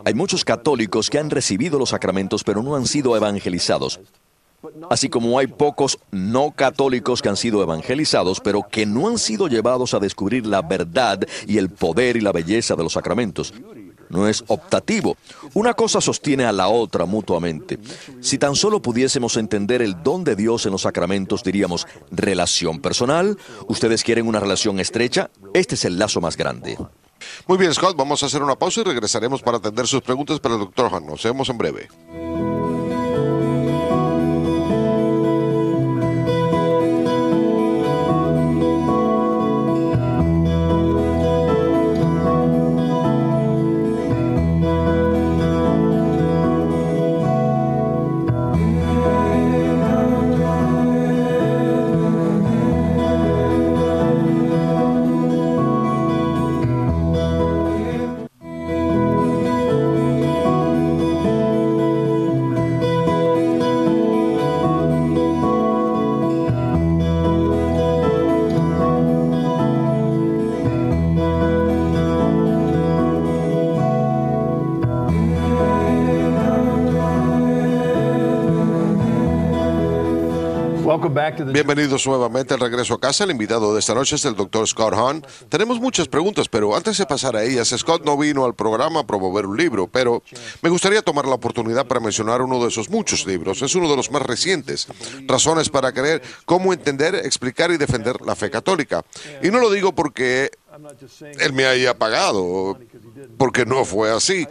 Hay muchos católicos que han recibido los sacramentos pero no han sido evangelizados. Así como hay pocos no católicos que han sido evangelizados, pero que no han sido llevados a descubrir la verdad y el poder y la belleza de los sacramentos. No es optativo. Una cosa sostiene a la otra mutuamente. Si tan solo pudiésemos entender el don de Dios en los sacramentos, diríamos, relación personal. ¿Ustedes quieren una relación estrecha? Este es el lazo más grande. Muy bien, Scott, vamos a hacer una pausa y regresaremos para atender sus preguntas para el doctor Han. Nos vemos en breve. Bienvenidos nuevamente al regreso a casa. El invitado de esta noche es el doctor Scott Hahn. Tenemos muchas preguntas, pero antes de pasar a ellas, Scott no vino al programa a promover un libro, pero me gustaría tomar la oportunidad para mencionar uno de esos muchos libros. Es uno de los más recientes. Razones para creer, cómo entender, explicar y defender la fe católica. Y no lo digo porque él me haya pagado, porque no fue así.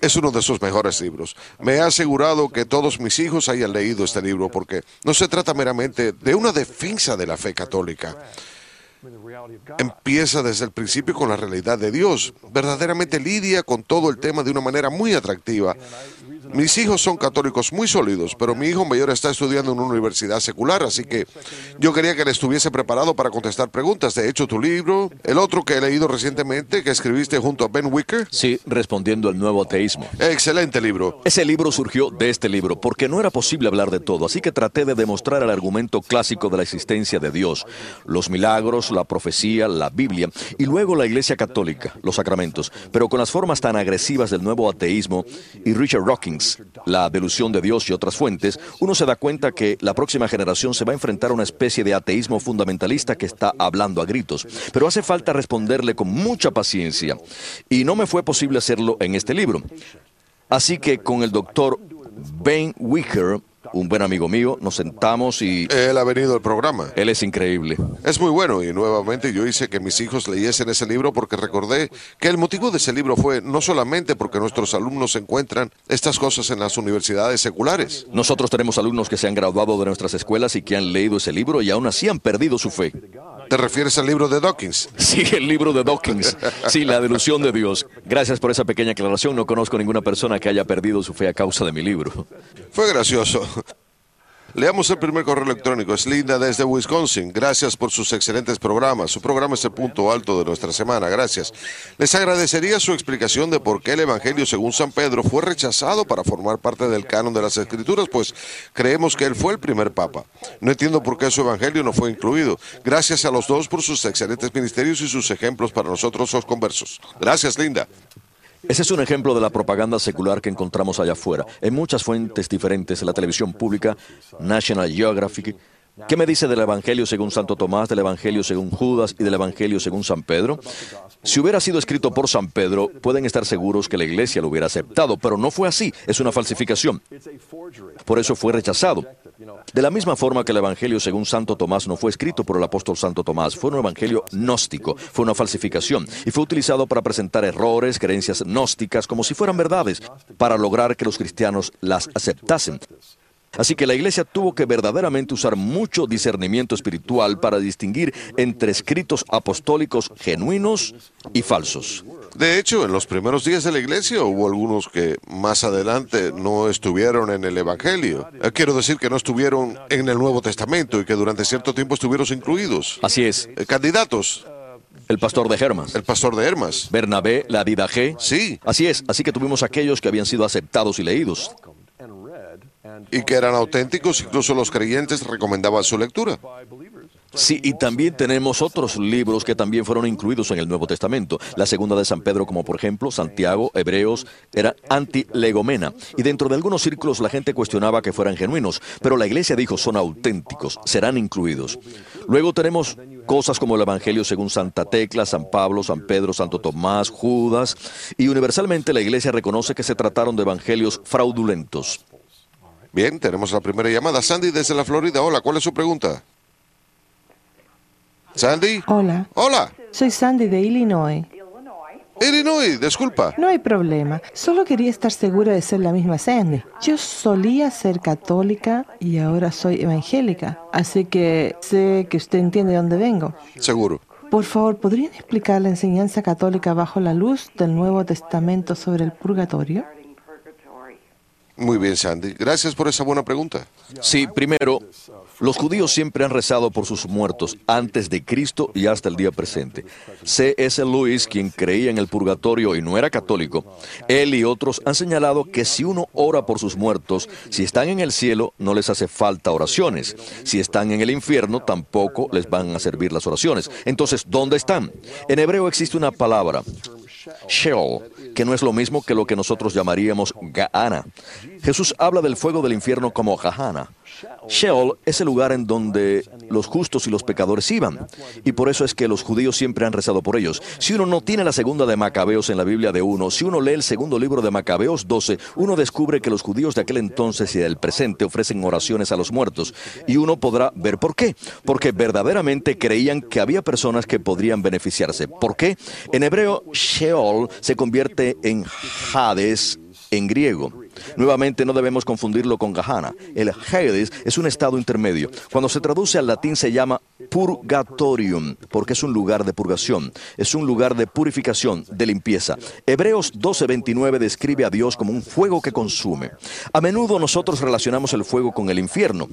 Es uno de sus mejores libros. Me he asegurado que todos mis hijos hayan leído este libro, porque no se trata meramente de una defensa de la fe católica. empieza desde el principio con la realidad de Dios. Verdaderamente lidia con todo el tema de una manera muy atractiva. Mis hijos son católicos muy sólidos, pero mi hijo mayor está estudiando en una universidad secular, así que yo quería que él estuviese preparado para contestar preguntas. De hecho, tu libro, el otro que he leído recientemente, que escribiste junto a Ben Wicker. Sí, respondiendo al nuevo ateísmo. Excelente libro. Ese libro surgió de este libro, porque no era posible hablar de todo, así que traté de demostrar el argumento clásico de la existencia de Dios, los milagros, la profecía, la Biblia, y luego la Iglesia Católica, los sacramentos, pero con las formas tan agresivas del nuevo ateísmo y Richard Rocking la delusión de Dios y otras fuentes, uno se da cuenta que la próxima generación se va a enfrentar a una especie de ateísmo fundamentalista que está hablando a gritos. Pero hace falta responderle con mucha paciencia. Y no me fue posible hacerlo en este libro. Así que con el doctor Ben Wicker un buen amigo mío, nos sentamos y... Él ha venido al programa. Él es increíble. Es muy bueno y nuevamente yo hice que mis hijos leyesen ese libro porque recordé que el motivo de ese libro fue no solamente porque nuestros alumnos encuentran estas cosas en las universidades seculares. Nosotros tenemos alumnos que se han graduado de nuestras escuelas y que han leído ese libro y aún así han perdido su fe. ¿Te refieres al libro de Dawkins? Sí, el libro de Dawkins. Sí, la delusión de Dios. Gracias por esa pequeña aclaración. No conozco ninguna persona que haya perdido su fe a causa de mi libro. Fue gracioso. Leamos el primer correo electrónico. Es Linda desde Wisconsin. Gracias por sus excelentes programas. Su programa es el punto alto de nuestra semana. Gracias. Les agradecería su explicación de por qué el Evangelio según San Pedro fue rechazado para formar parte del canon de las Escrituras, pues creemos que él fue el primer papa. No entiendo por qué su Evangelio no fue incluido. Gracias a los dos por sus excelentes ministerios y sus ejemplos para nosotros los conversos. Gracias, Linda. Ese es un ejemplo de la propaganda secular que encontramos allá afuera, en muchas fuentes diferentes, en la televisión pública, National Geographic. ¿Qué me dice del Evangelio según Santo Tomás, del Evangelio según Judas y del Evangelio según San Pedro? Si hubiera sido escrito por San Pedro, pueden estar seguros que la iglesia lo hubiera aceptado, pero no fue así, es una falsificación. Por eso fue rechazado. De la misma forma que el Evangelio según Santo Tomás no fue escrito por el apóstol Santo Tomás, fue un Evangelio gnóstico, fue una falsificación y fue utilizado para presentar errores, creencias gnósticas como si fueran verdades, para lograr que los cristianos las aceptasen. Así que la iglesia tuvo que verdaderamente usar mucho discernimiento espiritual para distinguir entre escritos apostólicos genuinos y falsos. De hecho, en los primeros días de la iglesia hubo algunos que más adelante no estuvieron en el Evangelio. Eh, quiero decir que no estuvieron en el Nuevo Testamento y que durante cierto tiempo estuvieron incluidos. Así es. Eh, candidatos. El pastor de Hermas. El pastor de Hermas. Bernabé, la G. Sí. Así es. Así que tuvimos aquellos que habían sido aceptados y leídos. Y que eran auténticos, incluso los creyentes recomendaban su lectura. Sí, y también tenemos otros libros que también fueron incluidos en el Nuevo Testamento. La segunda de San Pedro, como por ejemplo Santiago, Hebreos, era anti-legomena. Y dentro de algunos círculos la gente cuestionaba que fueran genuinos, pero la iglesia dijo son auténticos, serán incluidos. Luego tenemos cosas como el Evangelio según Santa Tecla, San Pablo, San Pedro, Santo Tomás, Judas, y universalmente la iglesia reconoce que se trataron de evangelios fraudulentos. Bien, tenemos la primera llamada. Sandy desde la Florida. Hola, ¿cuál es su pregunta? Sandy. Hola. Hola. Soy Sandy de Illinois. Illinois, disculpa. No hay problema. Solo quería estar segura de ser la misma Sandy. Yo solía ser católica y ahora soy evangélica. Así que sé que usted entiende de dónde vengo. Seguro. Por favor, ¿podrían explicar la enseñanza católica bajo la luz del Nuevo Testamento sobre el purgatorio? Muy bien, Sandy. Gracias por esa buena pregunta. Sí, primero, los judíos siempre han rezado por sus muertos antes de Cristo y hasta el día presente. C.S. Lewis, quien creía en el purgatorio y no era católico, él y otros han señalado que si uno ora por sus muertos, si están en el cielo, no les hace falta oraciones. Si están en el infierno, tampoco les van a servir las oraciones. Entonces, ¿dónde están? En hebreo existe una palabra, Sheol, que no es lo mismo que lo que nosotros llamaríamos Gaana. Jesús habla del fuego del infierno como Jahana. Sheol es el lugar en donde los justos y los pecadores iban, y por eso es que los judíos siempre han rezado por ellos. Si uno no tiene la segunda de Macabeos en la Biblia de uno, si uno lee el segundo libro de Macabeos 12, uno descubre que los judíos de aquel entonces y del presente ofrecen oraciones a los muertos, y uno podrá ver por qué. Porque verdaderamente creían que había personas que podrían beneficiarse. ¿Por qué? En hebreo, Sheol se convierte en Hades en griego. Nuevamente no debemos confundirlo con Gahana. El Hades es un estado intermedio. Cuando se traduce al latín se llama purgatorium, porque es un lugar de purgación, es un lugar de purificación, de limpieza. Hebreos 12:29 describe a Dios como un fuego que consume. A menudo nosotros relacionamos el fuego con el infierno,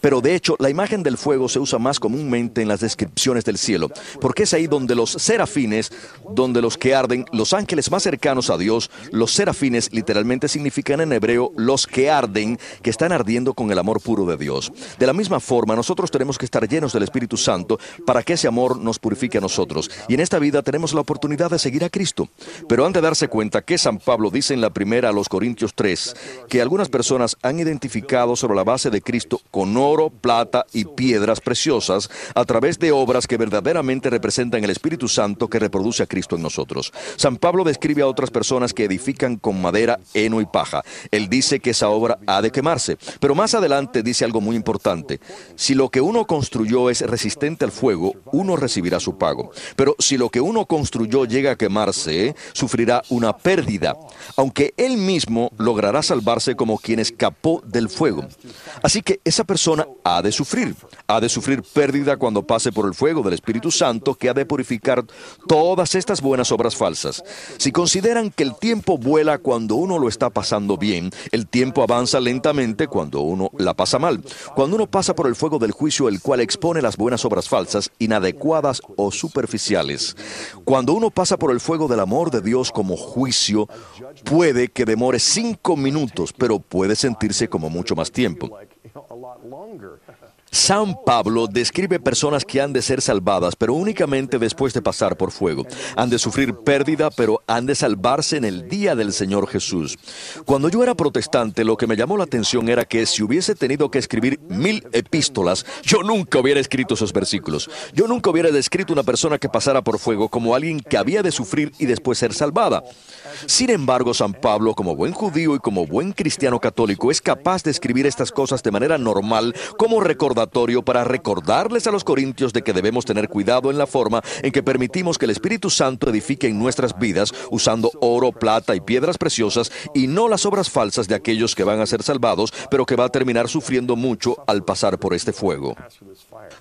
pero de hecho la imagen del fuego se usa más comúnmente en las descripciones del cielo, porque es ahí donde los serafines, donde los que arden, los ángeles más cercanos a Dios, los serafines literalmente significan en hebreo los que arden, que están ardiendo con el amor puro de Dios. De la misma forma, nosotros tenemos que estar llenos del Espíritu Santo para que ese amor nos purifique a nosotros. Y en esta vida tenemos la oportunidad de seguir a Cristo. Pero han de darse cuenta que San Pablo dice en la primera a los Corintios 3 que algunas personas han identificado sobre la base de Cristo con oro, plata y piedras preciosas a través de obras que verdaderamente representan el Espíritu Santo que reproduce a Cristo en nosotros. San Pablo describe a otras personas que edifican con madera, heno y paja. Él dice que esa obra ha de quemarse. Pero más adelante dice algo muy importante. Si lo que uno construyó es resistente al fuego, uno recibirá su pago. Pero si lo que uno construyó llega a quemarse, sufrirá una pérdida, aunque él mismo logrará salvarse como quien escapó del fuego. Así que esa persona ha de sufrir, ha de sufrir pérdida cuando pase por el fuego del Espíritu Santo que ha de purificar todas estas buenas obras falsas. Si consideran que el tiempo vuela cuando uno lo está pasando bien, el tiempo avanza lentamente cuando uno la pasa mal. Cuando uno pasa por el fuego del juicio, el cual expone las buenas obras falsas, inadecuadas o superficiales. Cuando uno pasa por el fuego del amor de Dios como juicio, puede que demore cinco minutos, pero puede sentirse como mucho más tiempo. you know, a lot longer. San Pablo describe personas que han de ser salvadas, pero únicamente después de pasar por fuego. Han de sufrir pérdida, pero han de salvarse en el día del Señor Jesús. Cuando yo era protestante, lo que me llamó la atención era que si hubiese tenido que escribir mil epístolas, yo nunca hubiera escrito esos versículos. Yo nunca hubiera descrito una persona que pasara por fuego como alguien que había de sufrir y después ser salvada. Sin embargo, San Pablo, como buen judío y como buen cristiano católico, es capaz de escribir estas cosas de manera normal como recordatorio para recordarles a los corintios de que debemos tener cuidado en la forma en que permitimos que el Espíritu Santo edifique en nuestras vidas usando oro, plata y piedras preciosas y no las obras falsas de aquellos que van a ser salvados, pero que va a terminar sufriendo mucho al pasar por este fuego.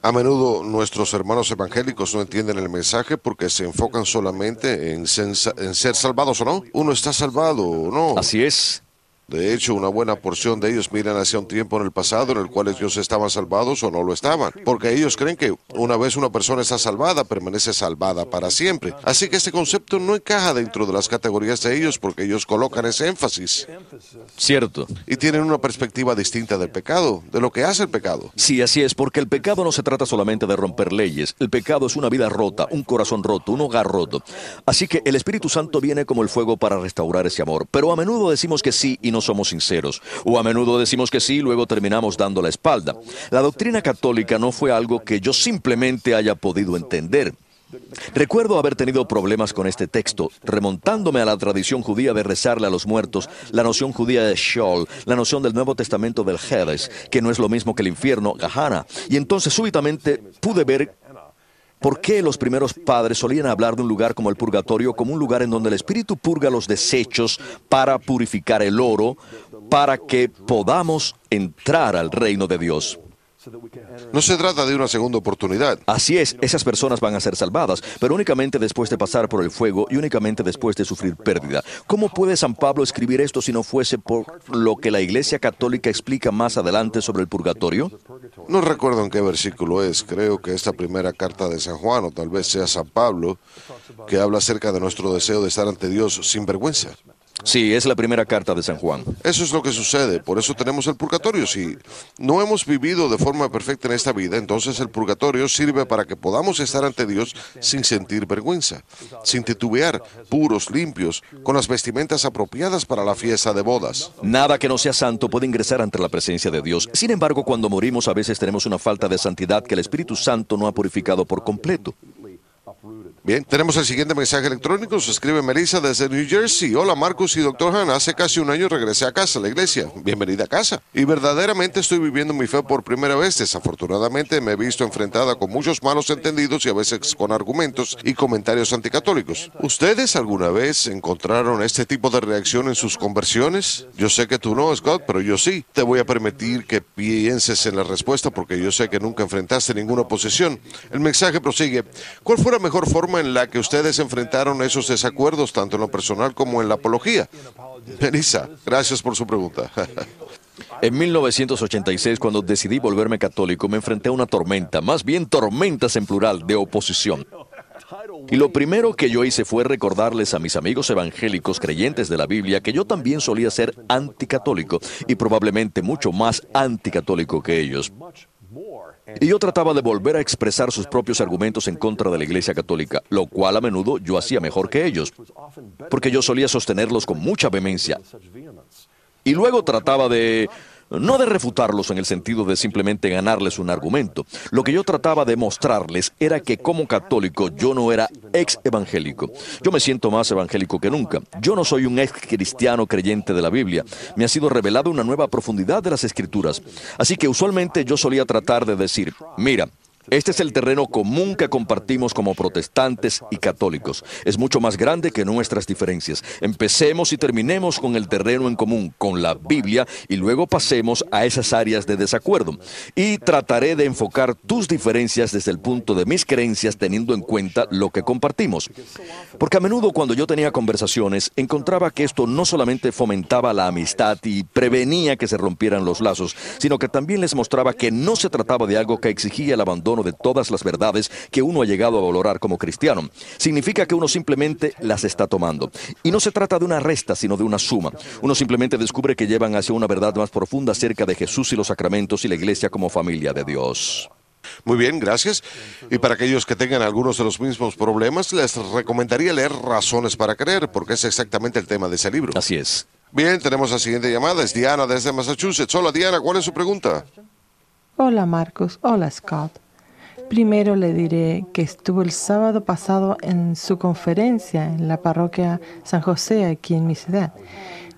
A menudo nuestros hermanos evangélicos no entienden el mensaje porque se enfocan solamente en ser salvados o no. Uno está salvado o no. Así es. De hecho, una buena porción de ellos miran hacia un tiempo en el pasado en el cual ellos estaban salvados o no lo estaban, porque ellos creen que una vez una persona está salvada, permanece salvada para siempre. Así que este concepto no encaja dentro de las categorías de ellos porque ellos colocan ese énfasis. Cierto. Y tienen una perspectiva distinta del pecado, de lo que hace el pecado. Sí, así es, porque el pecado no se trata solamente de romper leyes. El pecado es una vida rota, un corazón roto, un hogar roto. Así que el Espíritu Santo viene como el fuego para restaurar ese amor. Pero a menudo decimos que sí y no somos sinceros. O a menudo decimos que sí y luego terminamos dando la espalda. La doctrina católica no fue algo que yo simplemente haya podido entender. Recuerdo haber tenido problemas con este texto, remontándome a la tradición judía de rezarle a los muertos, la noción judía de Sheol, la noción del Nuevo Testamento del Hades, que no es lo mismo que el infierno, Gahana. Y entonces súbitamente pude ver ¿Por qué los primeros padres solían hablar de un lugar como el purgatorio como un lugar en donde el Espíritu purga los desechos para purificar el oro, para que podamos entrar al reino de Dios? No se trata de una segunda oportunidad. Así es, esas personas van a ser salvadas, pero únicamente después de pasar por el fuego y únicamente después de sufrir pérdida. ¿Cómo puede San Pablo escribir esto si no fuese por lo que la Iglesia Católica explica más adelante sobre el purgatorio? No recuerdo en qué versículo es, creo que esta primera carta de San Juan o tal vez sea San Pablo, que habla acerca de nuestro deseo de estar ante Dios sin vergüenza. Sí, es la primera carta de San Juan. Eso es lo que sucede, por eso tenemos el purgatorio. Si no hemos vivido de forma perfecta en esta vida, entonces el purgatorio sirve para que podamos estar ante Dios sin sentir vergüenza, sin titubear, puros, limpios, con las vestimentas apropiadas para la fiesta de bodas. Nada que no sea santo puede ingresar ante la presencia de Dios. Sin embargo, cuando morimos a veces tenemos una falta de santidad que el Espíritu Santo no ha purificado por completo. Bien, tenemos el siguiente mensaje electrónico. Se escribe Melissa desde New Jersey. Hola Marcus y doctor Han. Hace casi un año regresé a casa, a la iglesia. Bienvenida a casa. Y verdaderamente estoy viviendo mi fe por primera vez. Desafortunadamente me he visto enfrentada con muchos malos entendidos y a veces con argumentos y comentarios anticatólicos. ¿Ustedes alguna vez encontraron este tipo de reacción en sus conversiones? Yo sé que tú no, Scott, pero yo sí. Te voy a permitir que pienses en la respuesta porque yo sé que nunca enfrentaste ninguna oposición. El mensaje prosigue. ¿Cuál fue la mejor forma en la que ustedes enfrentaron esos desacuerdos, tanto en lo personal como en la apología? Melissa, gracias por su pregunta. En 1986, cuando decidí volverme católico, me enfrenté a una tormenta, más bien tormentas en plural, de oposición. Y lo primero que yo hice fue recordarles a mis amigos evangélicos creyentes de la Biblia que yo también solía ser anticatólico y probablemente mucho más anticatólico que ellos. Y yo trataba de volver a expresar sus propios argumentos en contra de la Iglesia Católica, lo cual a menudo yo hacía mejor que ellos, porque yo solía sostenerlos con mucha vehemencia. Y luego trataba de no de refutarlos en el sentido de simplemente ganarles un argumento. Lo que yo trataba de mostrarles era que como católico yo no era ex evangélico. Yo me siento más evangélico que nunca. Yo no soy un ex cristiano creyente de la Biblia. Me ha sido revelado una nueva profundidad de las escrituras. Así que usualmente yo solía tratar de decir, mira, este es el terreno común que compartimos como protestantes y católicos. Es mucho más grande que nuestras diferencias. Empecemos y terminemos con el terreno en común, con la Biblia, y luego pasemos a esas áreas de desacuerdo. Y trataré de enfocar tus diferencias desde el punto de mis creencias, teniendo en cuenta lo que compartimos. Porque a menudo cuando yo tenía conversaciones, encontraba que esto no solamente fomentaba la amistad y prevenía que se rompieran los lazos, sino que también les mostraba que no se trataba de algo que exigía el abandono de todas las verdades que uno ha llegado a valorar como cristiano. Significa que uno simplemente las está tomando. Y no se trata de una resta, sino de una suma. Uno simplemente descubre que llevan hacia una verdad más profunda acerca de Jesús y los sacramentos y la iglesia como familia de Dios. Muy bien, gracias. Y para aquellos que tengan algunos de los mismos problemas, les recomendaría leer Razones para Creer, porque es exactamente el tema de ese libro. Así es. Bien, tenemos la siguiente llamada. Es Diana desde Massachusetts. Hola, Diana, ¿cuál es su pregunta? Hola, Marcos. Hola, Scott. Primero le diré que estuvo el sábado pasado en su conferencia en la parroquia San José, aquí en mi ciudad.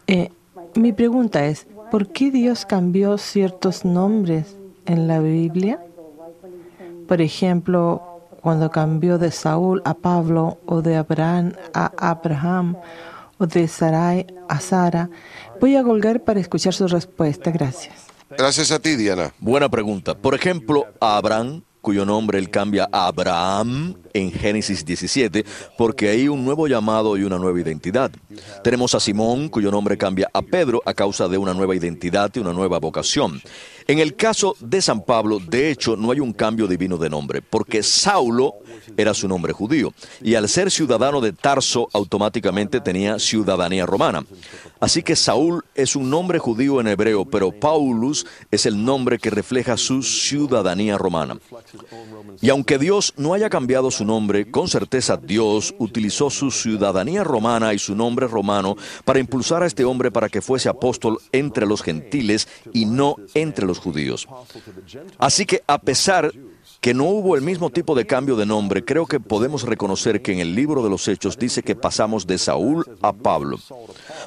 Eh, mi pregunta es, ¿por qué Dios cambió ciertos nombres en la Biblia? Por ejemplo, cuando cambió de Saúl a Pablo o de Abraham a Abraham o de Sarai a Sara. Voy a colgar para escuchar su respuesta. Gracias. Gracias a ti, Diana. Buena pregunta. Por ejemplo, a Abraham cuyo nombre él cambia a Abraham en Génesis 17, porque hay un nuevo llamado y una nueva identidad. Tenemos a Simón, cuyo nombre cambia a Pedro a causa de una nueva identidad y una nueva vocación. En el caso de San Pablo, de hecho, no hay un cambio divino de nombre, porque Saulo era su nombre judío, y al ser ciudadano de Tarso, automáticamente tenía ciudadanía romana. Así que Saúl es un nombre judío en hebreo, pero Paulus es el nombre que refleja su ciudadanía romana. Y aunque Dios no haya cambiado su nombre, con certeza Dios utilizó su ciudadanía romana y su nombre romano para impulsar a este hombre para que fuese apóstol entre los gentiles y no entre los judíos. Así que a pesar que no hubo el mismo tipo de cambio de nombre, creo que podemos reconocer que en el libro de los Hechos dice que pasamos de Saúl a Pablo.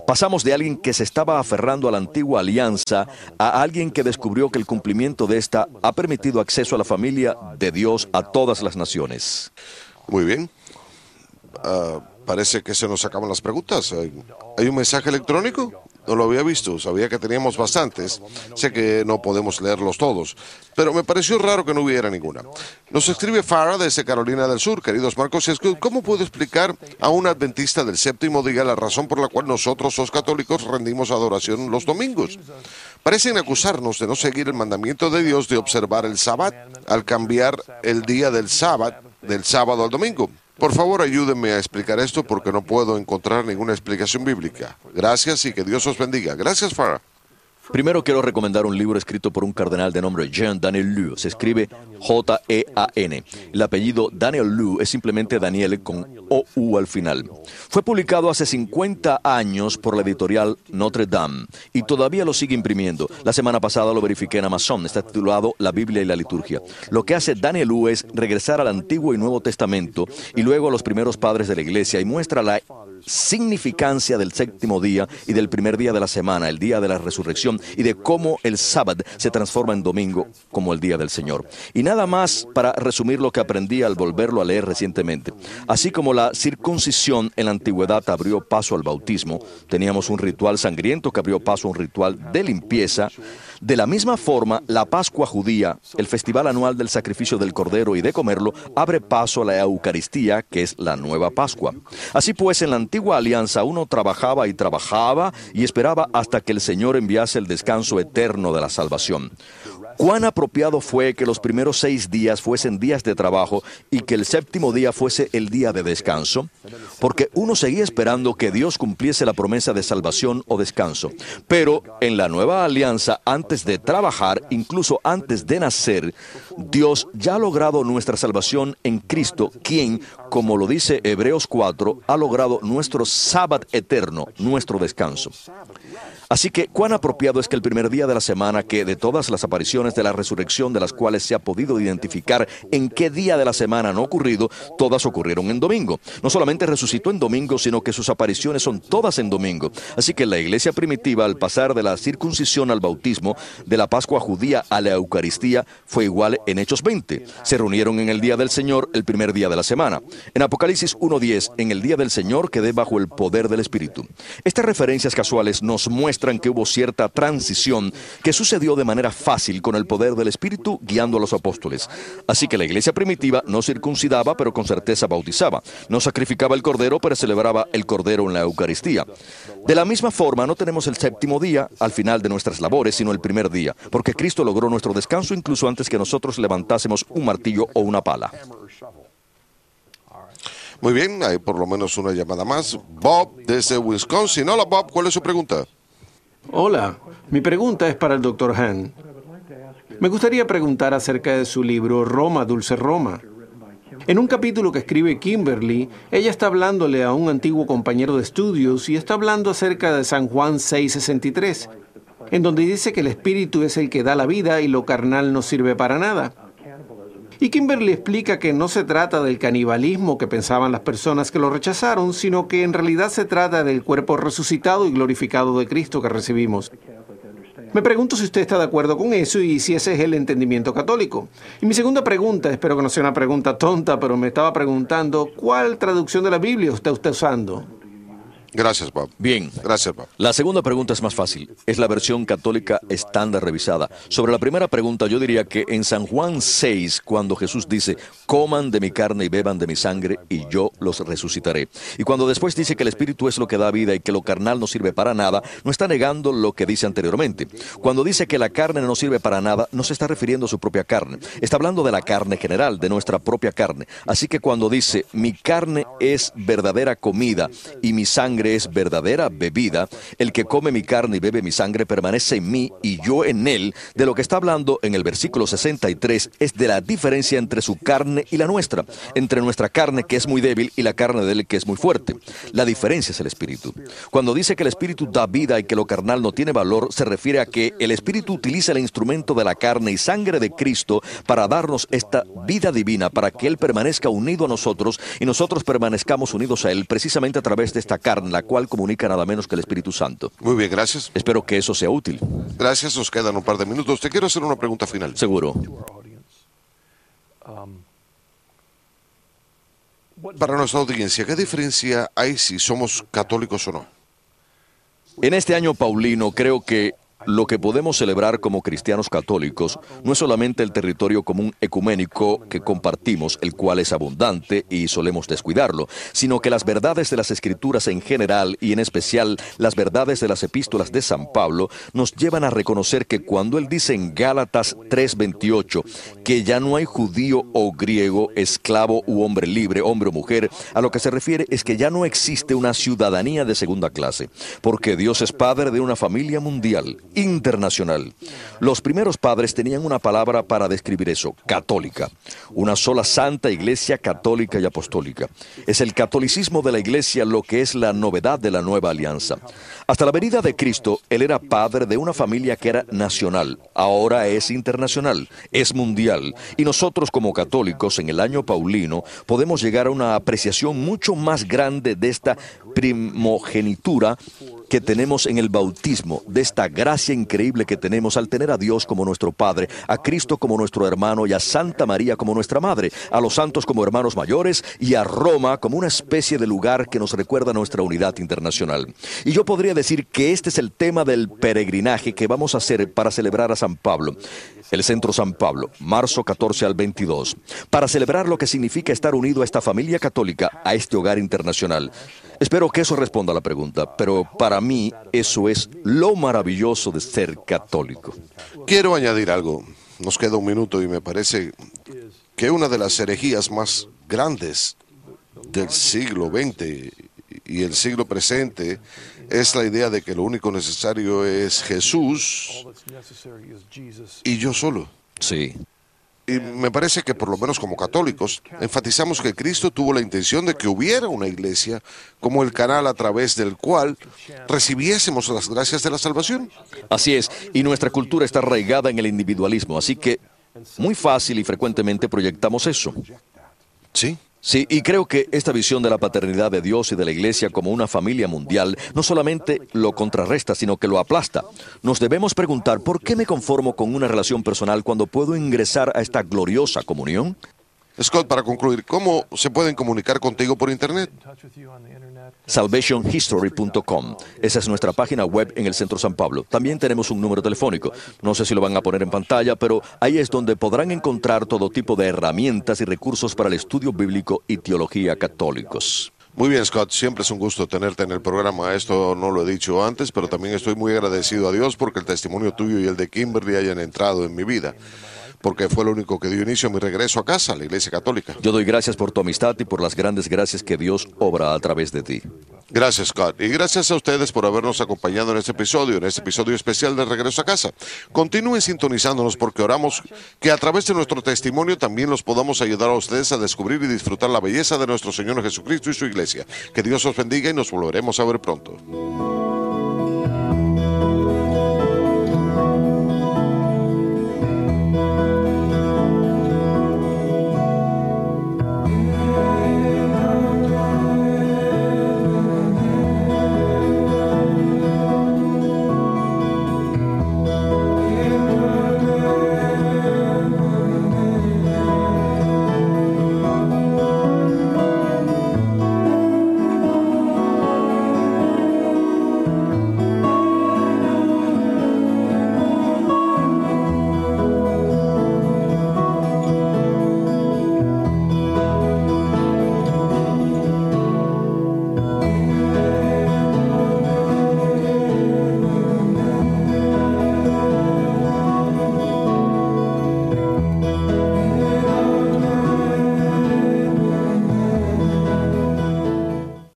Pasamos de alguien que se estaba aferrando a la antigua alianza a alguien que descubrió que el cumplimiento de esta ha permitido acceso a la familia de Dios a todas las naciones. Muy bien. Ah, parece que se nos acaban las preguntas. ¿Hay un mensaje electrónico? No lo había visto, sabía que teníamos bastantes. Sé que no podemos leerlos todos, pero me pareció raro que no hubiera ninguna. Nos escribe Farah desde Carolina del Sur. Queridos Marcos y ¿cómo puedo explicar a un adventista del séptimo día la razón por la cual nosotros, los católicos, rendimos adoración los domingos? Parecen acusarnos de no seguir el mandamiento de Dios de observar el sábado al cambiar el día del sábado del sábado al domingo. Por favor, ayúdenme a explicar esto porque no puedo encontrar ninguna explicación bíblica. Gracias y que Dios os bendiga. Gracias, Farah. Primero quiero recomendar un libro escrito por un cardenal de nombre Jean Daniel Liu. Se escribe J-E-A-N. El apellido Daniel Liu es simplemente Daniel con O-U al final. Fue publicado hace 50 años por la editorial Notre Dame y todavía lo sigue imprimiendo. La semana pasada lo verifiqué en Amazon. Está titulado La Biblia y la Liturgia. Lo que hace Daniel Liu es regresar al Antiguo y Nuevo Testamento y luego a los primeros padres de la iglesia y muestra la significancia del séptimo día y del primer día de la semana, el día de la resurrección, y de cómo el sábado se transforma en domingo como el día del Señor. Y nada más para resumir lo que aprendí al volverlo a leer recientemente. Así como la circuncisión en la antigüedad abrió paso al bautismo, teníamos un ritual sangriento que abrió paso a un ritual de limpieza, de la misma forma, la Pascua judía, el festival anual del sacrificio del Cordero y de comerlo, abre paso a la Eucaristía, que es la nueva Pascua. Así pues, en la antigua alianza uno trabajaba y trabajaba y esperaba hasta que el Señor enviase el descanso eterno de la salvación. Cuán apropiado fue que los primeros seis días fuesen días de trabajo y que el séptimo día fuese el día de descanso, porque uno seguía esperando que Dios cumpliese la promesa de salvación o descanso. Pero en la nueva alianza, antes de trabajar, incluso antes de nacer, Dios ya ha logrado nuestra salvación en Cristo, quien, como lo dice Hebreos 4, ha logrado nuestro sábado eterno, nuestro descanso. Así que cuán apropiado es que el primer día de la semana, que de todas las apariciones de la resurrección de las cuales se ha podido identificar en qué día de la semana han ocurrido, todas ocurrieron en domingo. No solamente resucitó en domingo, sino que sus apariciones son todas en domingo. Así que la iglesia primitiva, al pasar de la circuncisión al bautismo, de la Pascua judía a la Eucaristía, fue igual en Hechos 20. Se reunieron en el día del Señor el primer día de la semana. En Apocalipsis 1.10, en el día del Señor quedé bajo el poder del Espíritu. Estas referencias casuales nos muestran que hubo cierta transición que sucedió de manera fácil con el poder del Espíritu guiando a los apóstoles. Así que la iglesia primitiva no circuncidaba, pero con certeza bautizaba. No sacrificaba el cordero, pero celebraba el cordero en la Eucaristía. De la misma forma, no tenemos el séptimo día al final de nuestras labores, sino el primer día, porque Cristo logró nuestro descanso incluso antes que nosotros levantásemos un martillo o una pala. Muy bien, hay por lo menos una llamada más. Bob desde Wisconsin. Hola Bob, ¿cuál es su pregunta? Hola, mi pregunta es para el doctor Han. Me gustaría preguntar acerca de su libro Roma, Dulce Roma. En un capítulo que escribe Kimberly, ella está hablándole a un antiguo compañero de estudios y está hablando acerca de San Juan 6:63, en donde dice que el espíritu es el que da la vida y lo carnal no sirve para nada. Y Kimberly explica que no se trata del canibalismo que pensaban las personas que lo rechazaron, sino que en realidad se trata del cuerpo resucitado y glorificado de Cristo que recibimos. Me pregunto si usted está de acuerdo con eso y si ese es el entendimiento católico. Y mi segunda pregunta, espero que no sea una pregunta tonta, pero me estaba preguntando, ¿cuál traducción de la Biblia está usted usando? Gracias, Bob. Bien. Gracias, Bob. La segunda pregunta es más fácil. Es la versión católica estándar revisada. Sobre la primera pregunta, yo diría que en San Juan 6, cuando Jesús dice, coman de mi carne y beban de mi sangre, y yo los resucitaré. Y cuando después dice que el Espíritu es lo que da vida y que lo carnal no sirve para nada, no está negando lo que dice anteriormente. Cuando dice que la carne no sirve para nada, no se está refiriendo a su propia carne. Está hablando de la carne general, de nuestra propia carne. Así que cuando dice, mi carne es verdadera comida y mi sangre es verdadera bebida, el que come mi carne y bebe mi sangre permanece en mí y yo en él, de lo que está hablando en el versículo 63 es de la diferencia entre su carne y la nuestra, entre nuestra carne que es muy débil y la carne de él que es muy fuerte. La diferencia es el espíritu. Cuando dice que el espíritu da vida y que lo carnal no tiene valor, se refiere a que el espíritu utiliza el instrumento de la carne y sangre de Cristo para darnos esta vida divina, para que él permanezca unido a nosotros y nosotros permanezcamos unidos a él precisamente a través de esta carne la cual comunica nada menos que el Espíritu Santo. Muy bien, gracias. Espero que eso sea útil. Gracias, nos quedan un par de minutos. Te quiero hacer una pregunta final. Seguro. Para nuestra audiencia, ¿qué diferencia hay si somos católicos o no? En este año paulino creo que lo que podemos celebrar como cristianos católicos no es solamente el territorio común ecuménico que compartimos, el cual es abundante y solemos descuidarlo, sino que las verdades de las escrituras en general y en especial las verdades de las epístolas de San Pablo nos llevan a reconocer que cuando él dice en Gálatas 3:28 que ya no hay judío o griego, esclavo u hombre libre, hombre o mujer, a lo que se refiere es que ya no existe una ciudadanía de segunda clase, porque Dios es padre de una familia mundial internacional. Los primeros padres tenían una palabra para describir eso, católica. Una sola santa iglesia católica y apostólica. Es el catolicismo de la iglesia lo que es la novedad de la nueva alianza. Hasta la venida de Cristo, él era padre de una familia que era nacional, ahora es internacional, es mundial. Y nosotros como católicos en el año paulino podemos llegar a una apreciación mucho más grande de esta primogenitura que tenemos en el bautismo, de esta gracia increíble que tenemos al tener a Dios como nuestro Padre, a Cristo como nuestro hermano y a Santa María como nuestra Madre, a los santos como hermanos mayores y a Roma como una especie de lugar que nos recuerda nuestra unidad internacional. Y yo podría decir que este es el tema del peregrinaje que vamos a hacer para celebrar a San Pablo el Centro San Pablo, marzo 14 al 22, para celebrar lo que significa estar unido a esta familia católica, a este hogar internacional. Espero que eso responda a la pregunta, pero para mí eso es lo maravilloso de ser católico. Quiero añadir algo. Nos queda un minuto y me parece que una de las herejías más grandes del siglo XX y el siglo presente es la idea de que lo único necesario es Jesús y yo solo. Sí. Y me parece que por lo menos como católicos enfatizamos que Cristo tuvo la intención de que hubiera una iglesia como el canal a través del cual recibiésemos las gracias de la salvación. Así es, y nuestra cultura está arraigada en el individualismo, así que muy fácil y frecuentemente proyectamos eso. Sí. Sí, y creo que esta visión de la paternidad de Dios y de la Iglesia como una familia mundial no solamente lo contrarresta, sino que lo aplasta. Nos debemos preguntar, ¿por qué me conformo con una relación personal cuando puedo ingresar a esta gloriosa comunión? Scott, para concluir, ¿cómo se pueden comunicar contigo por Internet? salvationhistory.com. Esa es nuestra página web en el Centro San Pablo. También tenemos un número telefónico. No sé si lo van a poner en pantalla, pero ahí es donde podrán encontrar todo tipo de herramientas y recursos para el estudio bíblico y teología católicos. Muy bien, Scott, siempre es un gusto tenerte en el programa. Esto no lo he dicho antes, pero también estoy muy agradecido a Dios porque el testimonio tuyo y el de Kimberly hayan entrado en mi vida porque fue lo único que dio inicio a mi regreso a casa, a la Iglesia Católica. Yo doy gracias por tu amistad y por las grandes gracias que Dios obra a través de ti. Gracias, Scott. Y gracias a ustedes por habernos acompañado en este episodio, en este episodio especial de Regreso a Casa. Continúen sintonizándonos porque oramos que a través de nuestro testimonio también los podamos ayudar a ustedes a descubrir y disfrutar la belleza de nuestro Señor Jesucristo y su Iglesia. Que Dios os bendiga y nos volveremos a ver pronto.